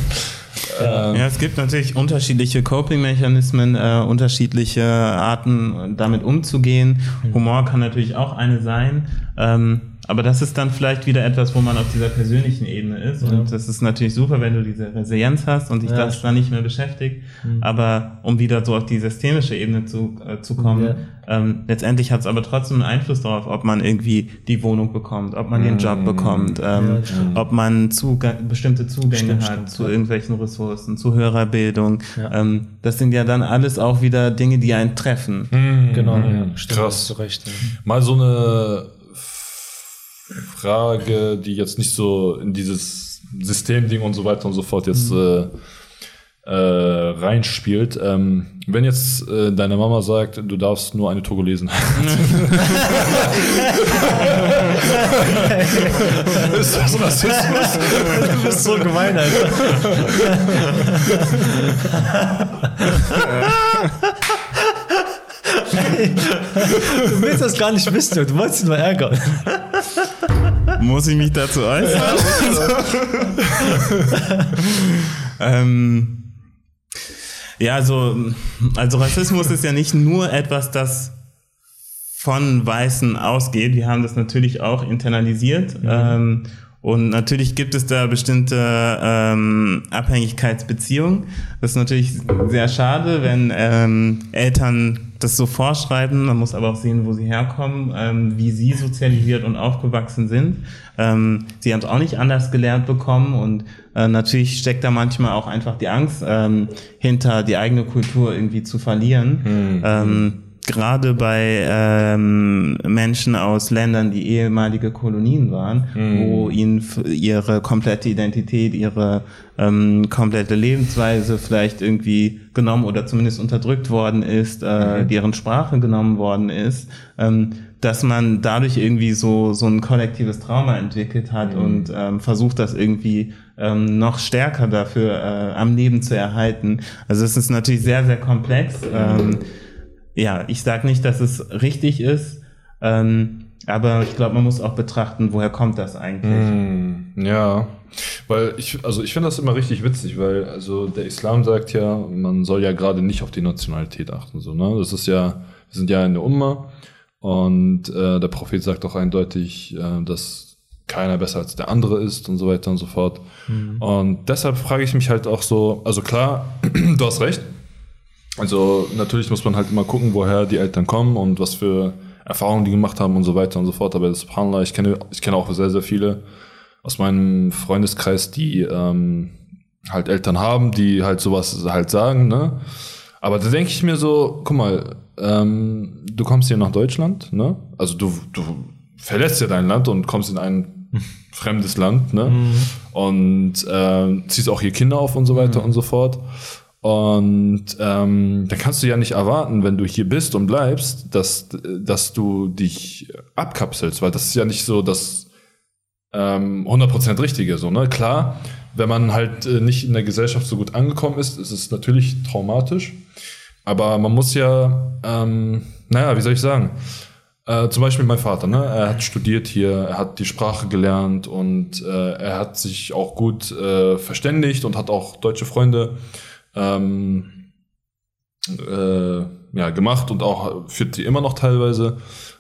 Ja, es gibt natürlich unterschiedliche Coping-Mechanismen, äh, unterschiedliche Arten, damit umzugehen. Humor kann natürlich auch eine sein. Ähm, aber das ist dann vielleicht wieder etwas, wo man auf dieser persönlichen Ebene ist. Und das ist natürlich super, wenn du diese Resilienz hast und dich Ja, das dann nicht mehr beschäftigt. Aber um wieder so auf die systemische Ebene zu, äh, zu kommen, Ja. ähm, letztendlich hat es aber trotzdem einen Einfluss darauf, ob man irgendwie die Wohnung bekommt, ob man den Job bekommt, ähm, ob man Zugang, bestimmte Zugänge Stimmt, hat stimmt, zu ja. irgendwelchen Ressourcen, zu höherer Bildung. Ja. Ähm, das sind ja dann alles auch wieder Dinge, die einen treffen. Genau, Mhm. ja, stimmt, Krass. recht. Ja. Mal so eine Frage, die jetzt nicht so in dieses Systemding und so weiter und so fort jetzt äh, äh, reinspielt. Ähm, wenn jetzt äh, deine Mama sagt, du darfst nur eine Togolesin Ist das Rassismus? Du bist so gemein, Alter. du willst das gar nicht wissen, du wolltest ihn nur ärgern. Muss ich mich dazu äußern? ähm, ja, also, also Rassismus ist ja nicht nur etwas, das von Weißen ausgeht. Wir haben das natürlich auch internalisiert. Ähm, und natürlich gibt es da bestimmte ähm, Abhängigkeitsbeziehungen. Das ist natürlich sehr schade, wenn ähm, Eltern das so vorschreiben. Man muss aber auch sehen, wo sie herkommen, ähm, wie sie sozialisiert und aufgewachsen sind. Ähm, sie haben es auch nicht anders gelernt bekommen und äh, natürlich steckt da manchmal auch einfach die Angst ähm, hinter, die eigene Kultur irgendwie zu verlieren. Ähm, gerade bei ähm, Menschen aus Ländern, die ehemalige Kolonien waren, wo ihnen ihre komplette Identität, ihre ähm, komplette Lebensweise vielleicht irgendwie genommen oder zumindest unterdrückt worden ist, äh, deren Sprache genommen worden ist, ähm, dass man dadurch irgendwie so so ein kollektives Trauma entwickelt hat und ähm, versucht, das irgendwie ähm, noch stärker dafür äh, am Leben zu erhalten. Also es ist natürlich sehr sehr komplex. Ähm, ja, ich sage nicht, dass es richtig ist, ähm, aber ich glaube, man muss auch betrachten, woher kommt das eigentlich. Hm, ja, weil ich, also ich finde das immer richtig witzig, weil also der Islam sagt ja, man soll ja gerade nicht auf die Nationalität achten, so, ne? Das ist ja, wir sind ja in der Umma und äh, der Prophet sagt auch eindeutig, äh, dass keiner besser als der andere ist und so weiter und so fort. Und deshalb frage ich mich halt auch so, also klar, du hast recht. Also natürlich muss man halt immer gucken, woher die Eltern kommen und was für Erfahrungen die gemacht haben und so weiter und so fort. Aber subhanallah, ich kenne, ich kenne auch sehr, sehr viele aus meinem Freundeskreis, die ähm, halt Eltern haben, die halt sowas halt sagen, ne? Aber da denke ich mir so, guck mal, ähm, du kommst hier nach Deutschland, ne? Also du, du verlässt ja dein Land und kommst in ein fremdes Land, ne? Und ähm, ziehst auch hier Kinder auf und so weiter und so fort. Und ähm, dann kannst du ja nicht erwarten, wenn du hier bist und bleibst, dass, dass du dich abkapselst, weil das ist ja nicht so das ähm, 100% Richtige. So, ne? Klar, wenn man halt äh, nicht in der Gesellschaft so gut angekommen ist, ist es natürlich traumatisch. Aber man muss ja, ähm, naja, wie soll ich sagen? Äh, zum Beispiel mein Vater, ne? Er hat studiert hier, er hat die Sprache gelernt und äh, er hat sich auch gut äh, verständigt und hat auch deutsche Freunde ähm, äh, ja, gemacht und auch führt sie immer noch teilweise.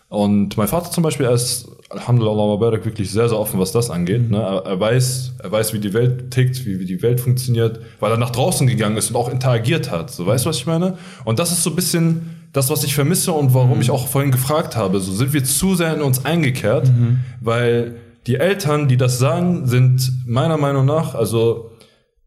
Und mein Vater zum Beispiel, er ist, Alhamdulillah, wa barak, wirklich sehr, sehr offen, was das angeht. Ne? Er, er, weiß, er weiß, wie die Welt tickt, wie, wie die Welt funktioniert, weil er nach draußen gegangen ist und auch interagiert hat. So, weißt du, was ich meine? Und das ist so ein bisschen das, was ich vermisse und warum ich auch vorhin gefragt habe. So sind wir zu sehr in uns eingekehrt, weil die Eltern, die das sagen, sind meiner Meinung nach, also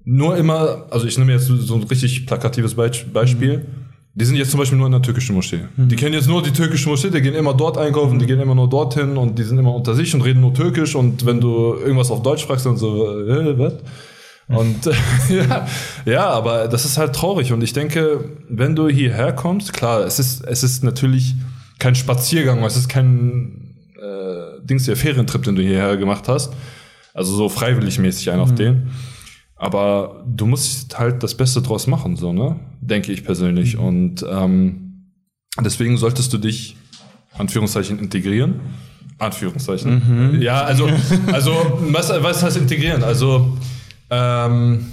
nur immer, also ich nehme jetzt so ein richtig plakatives Beisp- Beispiel. Die sind jetzt zum Beispiel nur in der türkischen Moschee. Die kennen jetzt nur die türkische Moschee, die gehen immer dort einkaufen, die gehen immer nur dorthin und die sind immer unter sich und reden nur türkisch und wenn du irgendwas auf Deutsch fragst, dann so, äh, was? Und ja, ja, aber das ist halt traurig und ich denke, wenn du hierher kommst, klar, es ist, es ist natürlich kein Spaziergang, es ist kein äh, Dings, der Ferientrip, den du hierher gemacht hast. Also so freiwillig mäßig ein auf den. Aber du musst halt das Beste draus machen, so, ne? Denke ich persönlich. Mhm. Und ähm, deswegen solltest du dich, Anführungszeichen, integrieren. Anführungszeichen. Mhm. Ja, also, also was, was heißt integrieren? Also, ähm,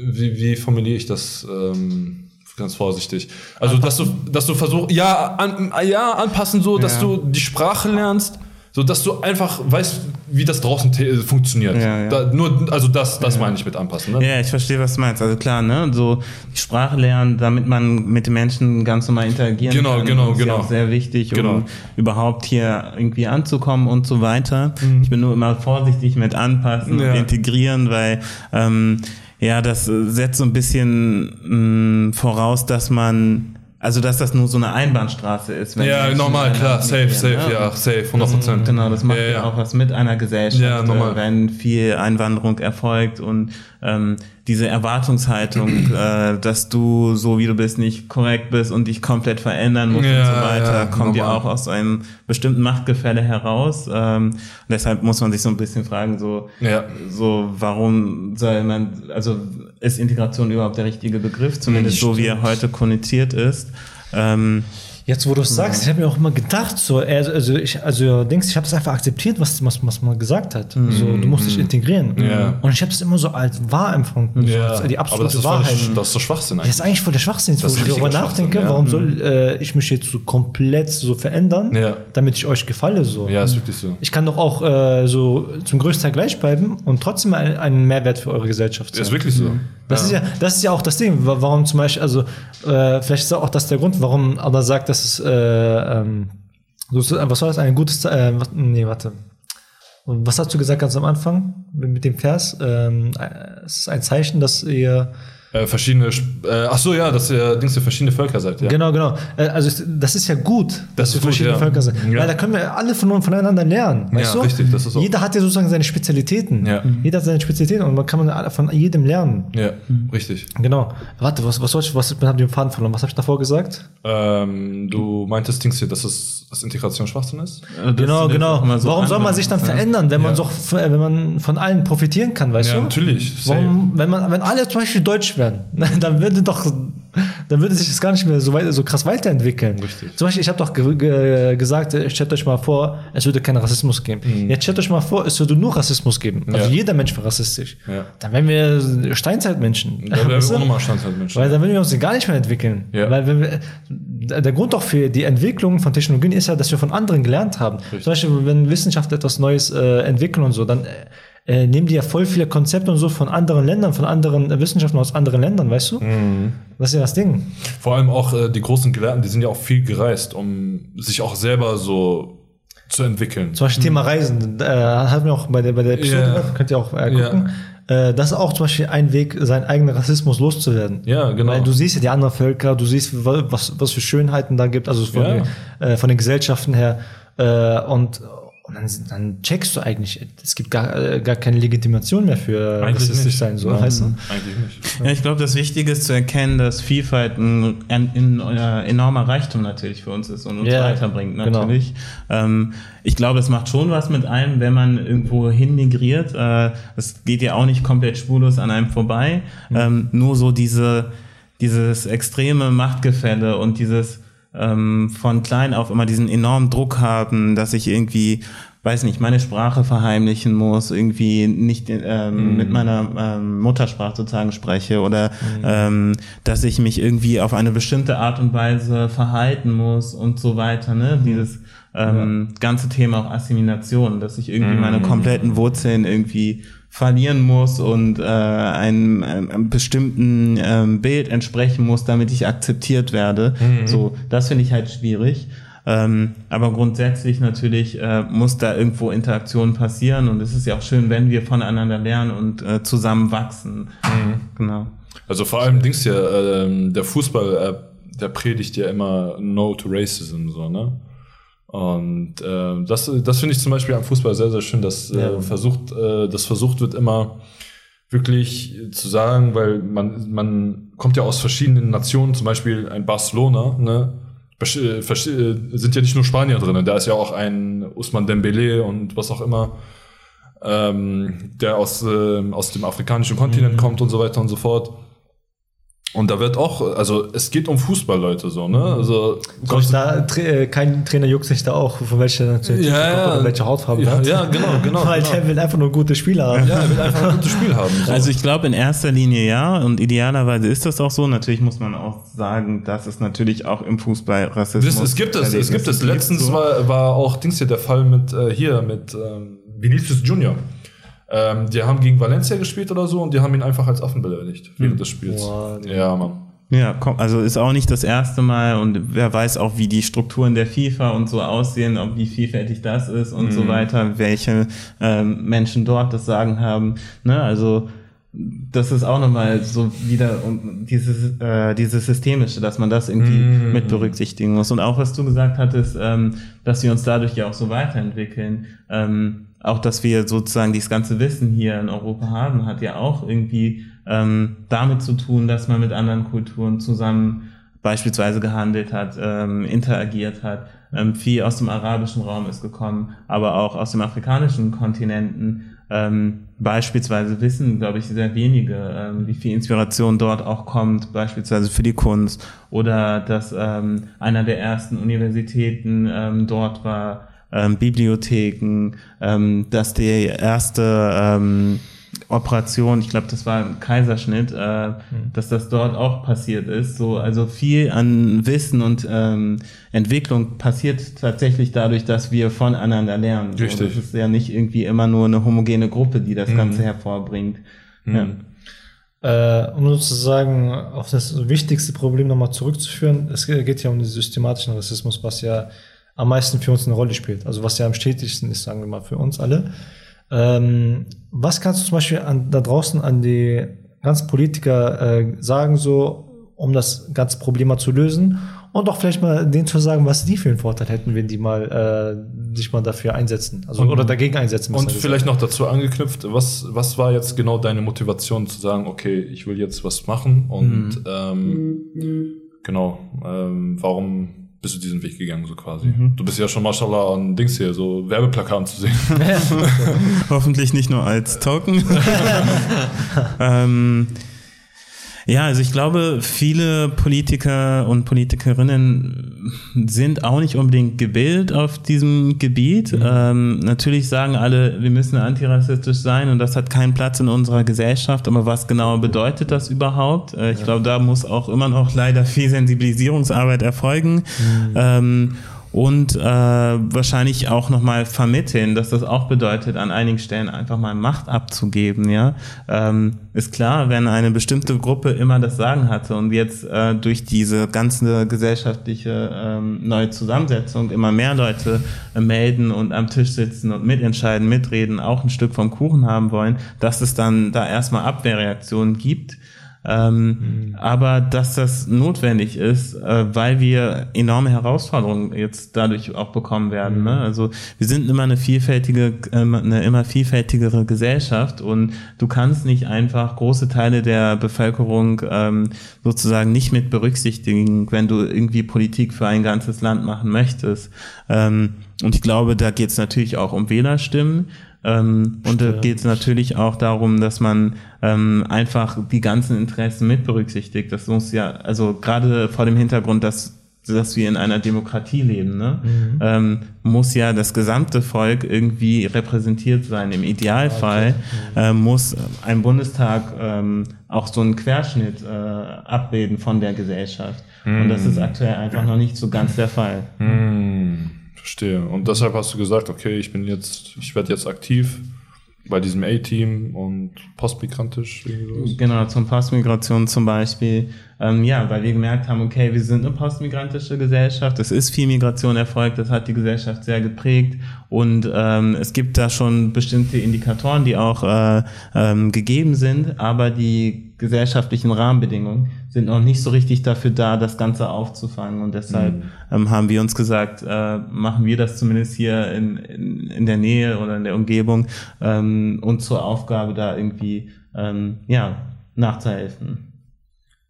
wie, wie formuliere ich das? Ähm, ganz vorsichtig. Also, dass du, dass du versuchst, ja, an, ja, anpassen so, dass Ja. du die Sprache lernst, so dass du einfach weißt, wie das draußen te- funktioniert. Ja, ja. Da, nur, also das, das meine ich mit anpassen. Ne? Ja, ich verstehe, was du meinst. Also klar, ne, so die Sprache lernen, damit man mit den Menschen ganz normal interagieren Genau, kann, genau, ist genau. Ja auch sehr wichtig, um Genau. überhaupt hier irgendwie anzukommen und so weiter. Ich bin nur immer vorsichtig mit anpassen Ja. und integrieren, weil ähm, ja, das äh, setzt so ein bisschen mh, voraus, dass man also dass das nur so eine Einbahnstraße ist. wenn Ja, normal, klar, safe, safe, ne? ja, safe, 100 Prozent. Genau, das macht ja, ja, auch was mit einer Gesellschaft, Ja, normal. äh, wenn viel Einwanderung erfolgt und ähm, diese Erwartungshaltung, äh, dass du so wie du bist nicht korrekt bist und dich komplett verändern musst Ja, und so weiter, ja, kommt ja auch aus einem bestimmten Machtgefälle heraus. Ähm, und deshalb muss man sich so ein bisschen fragen, so, Ja. so warum soll man, also ist Integration überhaupt der richtige Begriff, zumindest so wie er heute konnotiert ist. Ähm, Jetzt, wo du es sagst, ich habe mir auch immer gedacht, so, also, also ich, also denkst, ich habe es einfach akzeptiert, was, was, was man gesagt hat. So, du musst dich integrieren. Mhm. Ja. Und ich habe es immer so als wahr empfunden, so, als die aber absolute das ist, Wahrheit. voll, das ist so Schwachsinn Das ist eigentlich. eigentlich voll der Schwachsinn, Das wo ist ich darüber nachdenke, ja. warum soll äh, ich mich jetzt so komplett so verändern, Ja. damit ich euch gefalle. So. Ja, ist wirklich so. Ich kann doch auch äh, so zum größten Teil gleich bleiben und trotzdem ein- einen Mehrwert für eure Gesellschaft sein. Ist wirklich so. Das, Ist ja, das ist ja auch das Ding, wa- warum zum Beispiel, also äh, vielleicht ist auch das der Grund, warum Allah sagt, dass es, äh, ähm, ist- was war das, ein gutes, äh, nee, warte. Und was hast du gesagt ganz am Anfang mit mit dem Vers? Ähm, äh, es ist ein Zeichen, dass ihr Äh, verschiedene, äh, ach so, ja, dass ihr, Dings, ihr verschiedene Völker seid, ja. Genau, genau. Äh, Also das ist ja gut, dass ist wir gut, verschiedene ja. Völker sind. Ja. Weil da können wir alle von, voneinander lernen. Weißt Ja, du? richtig, das ist auch- Jeder hat ja sozusagen seine Spezialitäten. Ja. Jeder hat seine Spezialitäten und man kann man von jedem lernen. Ja, richtig. Genau. Warte, was, was soll ich, was, ich hab den Faden verloren. Was habe ich davor gesagt? Ähm, du meintest, Dings hier, dass es dass Integration Schwachsinn ist? genau, genau. Warum soll man sich dann verändern, wenn man Ja. so, wenn man von allen profitieren kann, weißt Ja, du? natürlich. Safe. Warum, wenn man, wenn alle zum Beispiel Deutsch wären, dann würde doch, dann würde sich das gar nicht mehr so weit, so krass weiterentwickeln. Richtig. Zum Beispiel, ich habe doch ge ge gesagt, äh, stellt euch mal vor, es würde keinen Rassismus geben. Jetzt stellt euch mal vor, es würde nur Rassismus geben. Also Mhm. Ja. jeder Mensch wäre rassistisch. Ja. Dann wären wir Steinzeitmenschen. Da wären wir auch nochmal Standhaltmenschen. Weil dann würden wir uns gar nicht mehr entwickeln. Ja. Weil wir, der Grund doch für die Entwicklung von Technologien ist ja, dass wir von anderen gelernt haben. Zum Beispiel, wenn Wissenschaftler etwas Neues äh, entwickeln und so, dann äh, nehmen die ja voll viele Konzepte und so von anderen Ländern, von anderen äh, Wissenschaftlern aus anderen Ländern, weißt du? Mhm. Das ist ja das Ding. Vor allem auch äh, die großen Gelehrten, die sind ja auch viel gereist, um sich auch selber so zu entwickeln. Zum Beispiel Thema Reisen, äh, hatten wir auch bei der, bei der Episode, Ja. könnt ihr auch äh, gucken. Äh, das ist auch zum Beispiel ein Weg, seinen eigenen Rassismus loszuwerden. Ja, genau. Weil du siehst ja die anderen Völker, du siehst, wa- was, was für Schönheiten da gibt, also von, Ja. den, äh, von den Gesellschaften her. Äh, und und dann, dann checkst du eigentlich, es gibt gar, äh, gar keine Legitimation mehr für Eigentlich rassistisch nicht. sein, so, Ja. weißt du? Eigentlich nicht. Ja, ich glaube, das Wichtige ist zu erkennen, dass Vielfalt ein, ein, ein äh, enormer Reichtum natürlich für uns ist und uns Ja, weiterbringt genau. natürlich. Ähm, ich glaube, es macht schon was mit einem, wenn man irgendwo hin migriert. Äh, Es geht ja auch nicht komplett spurlos an einem vorbei. Ähm, nur so diese, dieses extreme Machtgefälle und dieses ähm, von klein auf immer diesen enormen Druck haben, dass ich irgendwie weiß nicht, meine Sprache verheimlichen muss, irgendwie nicht ähm, mit meiner ähm, Muttersprache sozusagen spreche oder ähm, dass ich mich irgendwie auf eine bestimmte Art und Weise verhalten muss und so weiter. Ne? Dieses ähm, ganze Thema auch Assimilation, dass ich irgendwie meine kompletten Wurzeln irgendwie verlieren muss und äh, einem, einem, bestimmten ähm, Bild entsprechen muss, damit ich akzeptiert werde. So, das finde ich halt schwierig. Ähm, aber grundsätzlich natürlich äh, muss da irgendwo Interaktion passieren und es ist ja auch schön, wenn wir voneinander lernen und äh, zusammen wachsen. Genau. Also vor allem Dings hier, ähm, der Fußball, äh, der predigt ja immer No to Racism, so, ne? Und äh, das, das finde ich zum Beispiel am Fußball sehr, sehr schön, dass äh, Ja. versucht, äh, das versucht wird immer wirklich zu sagen, weil man, man kommt ja aus verschiedenen Nationen, zum Beispiel ein Barcelona, ne? Äh, äh, sind ja nicht nur Spanier drin, da ist ja auch ein Usman Dembele und was auch immer. ähm, der aus, äh, aus dem afrikanischen Kontinent kommt und so weiter und so fort. Und da wird auch, also es geht um Fußball, Leute, so, ne? Also ich, da, tra äh, kein Trainer juckt sich da auch, von welcher Nationalität Ja, er kommt ja. oder welche Hautfarbe er ja, hat. ja, genau, genau. Weil genau. der will einfach nur gute Spieler haben. Ja, er will einfach ein gutes Spiel haben. So. Also ich glaube in erster Linie ja und idealerweise ist das auch so. Natürlich muss man auch sagen, dass es natürlich auch im Fußball Rassismus Das, es gibt es, es gibt es. Letztens so. war, war auch Dings hier der Fall mit äh, hier mit ähm, Vinicius Junior. Ähm, die haben gegen Valencia gespielt oder so und die haben ihn einfach als Affen beleidigt während des Spiels. Boah, ja, Mann. Ja, komm, also ist auch nicht das erste Mal und wer weiß auch, wie die Strukturen der FIFA und so aussehen, ob wie vielfältig das ist und so weiter, welche ähm, Menschen dort das Sagen haben. Ne? Also das ist auch nochmal so wieder um dieses, äh, dieses Systemische, dass man das irgendwie mit berücksichtigen muss. Und auch was du gesagt hattest, ähm, dass wir uns dadurch ja auch so weiterentwickeln. Ähm, auch, dass wir sozusagen dieses ganze Wissen hier in Europa haben, hat ja auch irgendwie ähm, damit zu tun, dass man mit anderen Kulturen zusammen beispielsweise gehandelt hat, ähm, interagiert hat. Ähm, viel aus dem arabischen Raum ist gekommen, aber auch aus dem afrikanischen Kontinenten. Ähm, beispielsweise wissen, glaube ich, sehr wenige, ähm, wie viel Inspiration dort auch kommt, beispielsweise für die Kunst. Oder dass ähm, einer der ersten Universitäten ähm, dort war, ähm, Bibliotheken, ähm, dass die erste ähm, Operation, ich glaube, das war ein Kaiserschnitt, äh, dass das dort auch passiert ist. So, also viel an Wissen und ähm, Entwicklung passiert tatsächlich dadurch, dass wir voneinander lernen. So, Richtig. das ist ja nicht irgendwie immer nur eine homogene Gruppe, die das Ganze hervorbringt. Ja. Äh, um sozusagen auf das wichtigste Problem nochmal zurückzuführen, es geht ja um den systematischen Rassismus, was ja am meisten für uns eine Rolle spielt. Also was ja am stetigsten ist, sagen wir mal, für uns alle. Ähm, was kannst du zum Beispiel an, da draußen an die ganzen Politiker äh, sagen, so, um das ganze Problem mal zu lösen? Und auch vielleicht mal denen zu sagen, was die für einen Vorteil hätten, wenn die mal äh, sich mal dafür einsetzen. Also, oder dagegen einsetzen Und vielleicht noch dazu angeknüpft, was, was war jetzt genau deine Motivation zu sagen, okay, ich will jetzt was machen und ähm, genau, ähm, warum bist du diesen Weg gegangen, so quasi? Du bist ja schon Mashallah an Dings hier, so Werbeplakaten zu sehen. Hoffentlich nicht nur als Token. ähm, ja, also ich glaube, viele Politiker und Politikerinnen sind auch nicht unbedingt gebildet auf diesem Gebiet. Ähm, natürlich sagen alle, wir müssen antirassistisch sein und das hat keinen Platz in unserer Gesellschaft. Aber was genau bedeutet das überhaupt? Äh, ich glaube, da muss auch immer noch leider viel Sensibilisierungsarbeit erfolgen. Ähm, und äh, wahrscheinlich auch nochmal vermitteln, dass das auch bedeutet, an einigen Stellen einfach mal Macht abzugeben. Ja, ähm, ist klar, wenn eine bestimmte Gruppe immer das Sagen hatte und jetzt äh, durch diese ganze gesellschaftliche ähm, neue Zusammensetzung immer mehr Leute äh, melden und am Tisch sitzen und mitentscheiden, mitreden, auch ein Stück vom Kuchen haben wollen, dass es dann da erstmal Abwehrreaktionen gibt. Ähm, Aber dass das notwendig ist, äh, weil wir enorme Herausforderungen jetzt dadurch auch bekommen werden. Ne? Also wir sind immer eine vielfältige, ähm, eine immer vielfältigere Gesellschaft und du kannst nicht einfach große Teile der Bevölkerung ähm, sozusagen nicht mit berücksichtigen, wenn du irgendwie Politik für ein ganzes Land machen möchtest. Ähm, und ich glaube, da geht es natürlich auch um Wählerstimmen. Ähm, und da geht es natürlich auch darum, dass man ähm, einfach die ganzen Interessen mit berücksichtigt. Das muss ja, also gerade vor dem Hintergrund, dass dass wir in einer Demokratie leben, ne? ähm, muss ja das gesamte Volk irgendwie repräsentiert sein. Im Idealfall äh, muss ein Bundestag ähm, auch so einen Querschnitt äh, abbilden von der Gesellschaft. Und das ist aktuell einfach noch nicht so ganz der Fall. Hm, verstehe. Und deshalb hast du gesagt, okay, ich bin jetzt, ich werde jetzt aktiv bei diesem A-Team und postmigrantisch. Genau, zum Postmigration zum Beispiel. Ähm, ja, weil wir gemerkt haben, okay, wir sind eine postmigrantische Gesellschaft, es ist viel Migration erfolgt, das hat die Gesellschaft sehr geprägt und ähm, es gibt da schon bestimmte Indikatoren, die auch äh, ähm, gegeben sind, aber die gesellschaftlichen Rahmenbedingungen sind noch nicht so richtig dafür da, das Ganze aufzufangen und deshalb ähm, haben wir uns gesagt, äh, machen wir das zumindest hier in, in, in der Nähe oder in der Umgebung ähm, und zur Aufgabe da irgendwie ähm, ja, nachzuhelfen.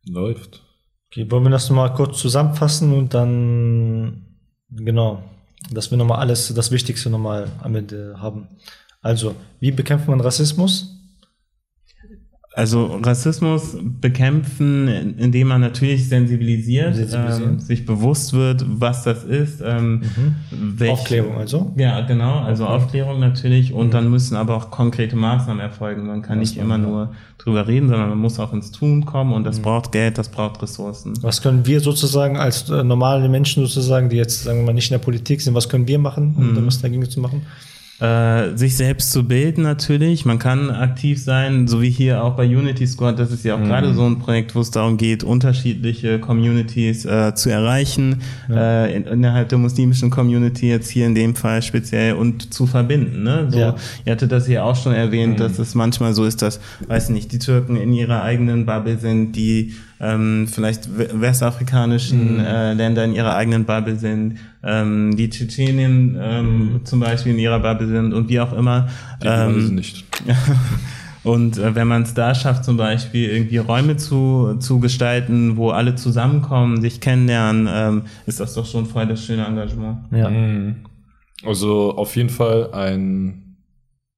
Läuft. Okay, wollen wir das nochmal kurz zusammenfassen und dann, genau, dass wir nochmal alles, das Wichtigste nochmal am Ende haben. Also, wie bekämpft man Rassismus? Also Rassismus bekämpfen, indem man natürlich sensibilisiert. Ähm, sich bewusst wird, was das ist. Ähm, welche- Aufklärung also? Ja, genau, also Aufklärung natürlich und dann müssen aber auch konkrete Maßnahmen erfolgen. Man kann nicht immer nur drüber reden, sondern man muss auch ins Tun kommen und das braucht Geld, das braucht Ressourcen. Was können wir sozusagen als äh, normale Menschen sozusagen, die jetzt, sagen wir mal, nicht in der Politik sind, was können wir machen, um da was dagegen zu machen? Äh, sich selbst zu bilden natürlich. Man kann aktiv sein, so wie hier auch bei Unity Squad. Das ist ja auch gerade so ein Projekt, wo es darum geht, unterschiedliche Communities äh, zu erreichen, äh, in, innerhalb der muslimischen Community jetzt hier in dem Fall speziell und zu verbinden. Ne? So, Ja. Ihr hattet das hier auch schon erwähnt, dass es manchmal so ist, dass, weiß nicht, die Türken in ihrer eigenen Bubble sind, die ähm, vielleicht we- westafrikanischen äh, Länder in ihrer eigenen Bubble sind, ähm, die Tschetschenien ähm, zum Beispiel in ihrer Bubble sind und wie auch immer. Die ähm, Ähm, nicht. und äh, wenn man es da schafft, zum Beispiel irgendwie Räume zu, zu gestalten, wo alle zusammenkommen, sich kennenlernen, ähm, ist das doch schon voll das schöne Engagement. Ja. Mhm. Also auf jeden Fall ein,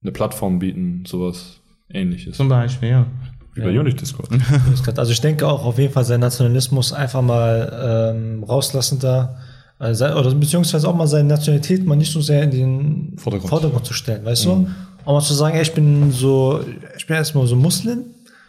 eine Plattform bieten, sowas ähnliches. Zum Beispiel, ja. Wie bei Unity Discord. Also ich denke auch auf jeden Fall seinen Nationalismus einfach mal ähm, rauslassen da. sei- Oder beziehungsweise auch mal seine Nationalität mal nicht so sehr in den Vordergrund. Vordergrund, zu stellen, weißt du? Auch mal zu sagen, ey, ich bin so, ich bin erstmal so Muslim.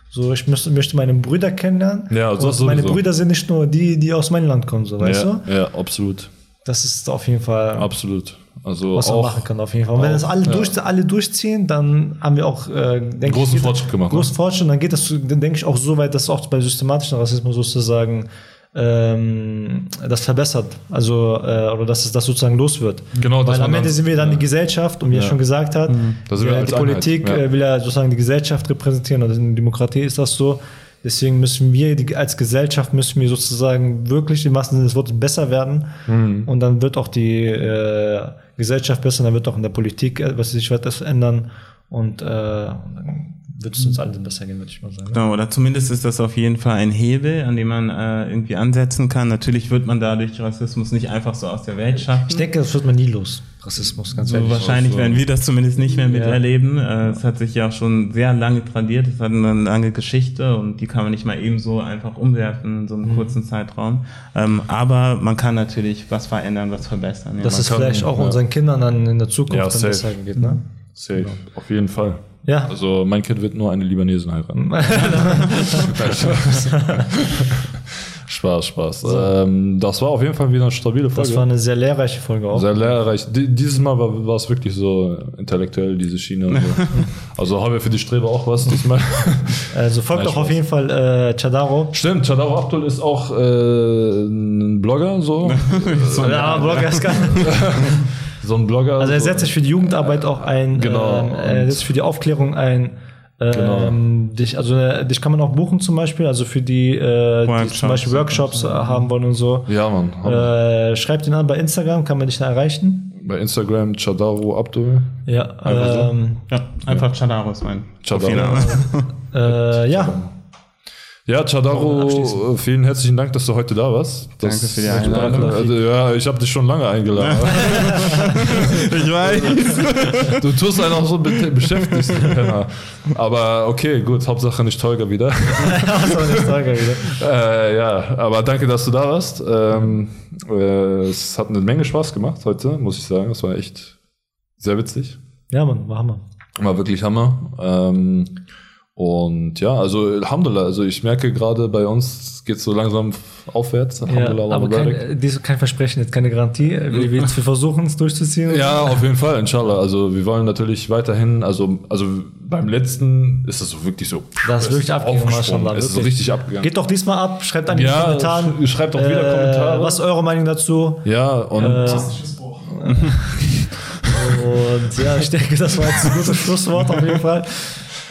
So, ich möchte, möchte meine Brüder kennenlernen. Ja, und das meine. Brüder sind nicht nur die, die aus meinem Land kommen, so, weißt ja, du? ja, absolut. Das ist auf jeden Fall, Absolut. Also was man machen kann, auf jeden Fall. Und wenn auch, das alle, ja. durch, alle durchziehen, dann haben wir auch, äh, denke Großen ich, Fortschritt gemacht, ne? Großen Fortschritt, dann geht das, dann denke ich auch so weit, dass auch bei systematischen Rassismus sozusagen ähm, das verbessert, also äh, oder dass es das sozusagen los wird. Genau, Weil am Ende sind wir dann ja. die Gesellschaft und wie er Ja. schon gesagt hat, wir äh, die Politik ja. äh, will ja sozusagen die Gesellschaft repräsentieren und in der Demokratie ist das so. Deswegen müssen wir die, als Gesellschaft müssen wir sozusagen wirklich im wahrsten Sinne des Wortes besser werden Mhm. und dann wird auch die äh, Gesellschaft besser, dann wird auch in der Politik etwas sich etwas ändern und äh, dann wird es uns allen besser gehen, würde ich mal sagen. ne? Genau, oder zumindest ist das auf jeden Fall ein Hebel, an dem man äh, irgendwie ansetzen kann. Natürlich wird man dadurch Rassismus nicht einfach so aus der Welt schaffen. Ich denke, das wird man nie los, Rassismus, ganz So ehrlich. wahrscheinlich so. werden wir das zumindest nicht mehr miterleben. Äh, Es hat sich ja auch schon sehr lange tradiert. Es hat eine lange Geschichte und die kann man nicht mal ebenso einfach umwerfen in so Mhm. einem kurzen Zeitraum. Ähm, aber man kann natürlich was verändern, was verbessern. Ja, Dass es vielleicht auch ja. unseren Kindern dann in der Zukunft Ja, dann safe. besser geht. Ne? Safe. Auf jeden Fall. Ja. Also mein Kind wird nur eine Libanesin heiraten. Spaß. Spaß, Spaß. Ähm, das war auf jeden Fall wieder eine stabile Folge. Das war eine sehr lehrreiche Folge auch. Sehr lehrreich. Die- Dieses Mal war, war es wirklich so intellektuell, diese Schiene. So. Also haben wir für die Streber auch was diesmal. Also folgt Nein, auch auf jeden Fall äh, Chadaro. Stimmt, Chadaro Abdul ist auch äh, ein Blogger, so. Ja, Blogger ist geil. so ein Blogger. Also er so. setzt sich für die Jugendarbeit auch ein. Genau, Ähm, er setzt sich für die Aufklärung ein. Ähm, dich, also äh, dich kann man auch buchen zum Beispiel, also für die, äh, die Workshops zum Beispiel Workshops äh, haben wollen und so. Ja, Mann. Äh, schreibt ihn an bei Instagram, kann man dich da erreichen. Bei Instagram Chadaro Abdul. Ja, Einfach so. ähm, ja, einfach Chadaro ist mein Chadaro. Äh, ja, Ja, Chadaro, vielen herzlichen Dank, dass du heute da warst. Das, Danke für die Einladung. Also, ja, ich habe dich schon lange eingeladen. ich weiß. du tust einen auch so be beschäftigt. Aber okay, gut, Hauptsache nicht Tolga wieder. war eine Frage wieder. äh, ja, aber danke, dass du da warst. Ähm, äh, es hat eine Menge Spaß gemacht heute, muss ich sagen. Es war echt sehr witzig. Ja, Mann, war Hammer. War wirklich Hammer. Ähm, und ja, also Alhamdulillah, also ich merke gerade bei uns geht so langsam aufwärts. Ja, Alhamdulillah, aber Allahu kein, äh, dies- kein Versprechen, jetzt keine Garantie. Wir, wir, versuchen es durchzuziehen. Ja, auf jeden Fall, inshallah. Also wir wollen natürlich weiterhin, also, also beim letzten ist es so wirklich so. Das ist es wirklich abgegangen. Maschallah, Es ist so richtig abgegangen. Geht doch diesmal ab, schreibt an die Ja, Kommentaren. sch- schreibt auch wieder Kommentare. Was ist eure Meinung dazu? ja, und Buch. Und ja, ich denke, das war jetzt ein gutes Schlusswort auf jeden Fall.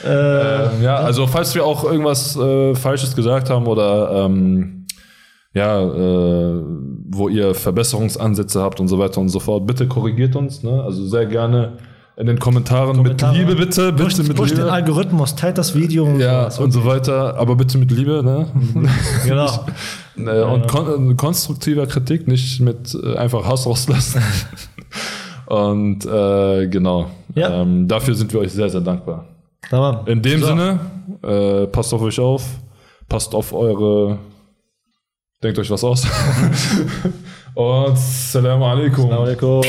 Äh, ja, also falls wir auch irgendwas äh, Falsches gesagt haben oder ähm, ja, äh, wo ihr Verbesserungsansätze habt und so weiter und so fort, bitte korrigiert uns. Ne? Also sehr gerne in den Kommentaren, Kommentare. mit Liebe bitte, bitte push, mit push den Liebe. Algorithmus, teilt das Video. Und Ja, so. und so weiter, aber bitte mit Liebe, ne? genau. Äh, Und kon äh, konstruktiver Kritik, nicht mit äh, einfach Hass rauslassen. und äh, genau. Ja. Ähm, dafür sind wir euch sehr, sehr dankbar. Tamam. In dem So. Sinne, äh, passt auf euch auf, passt auf eure, denkt euch was aus. Und Salam alaikum. Assalamu alaikum.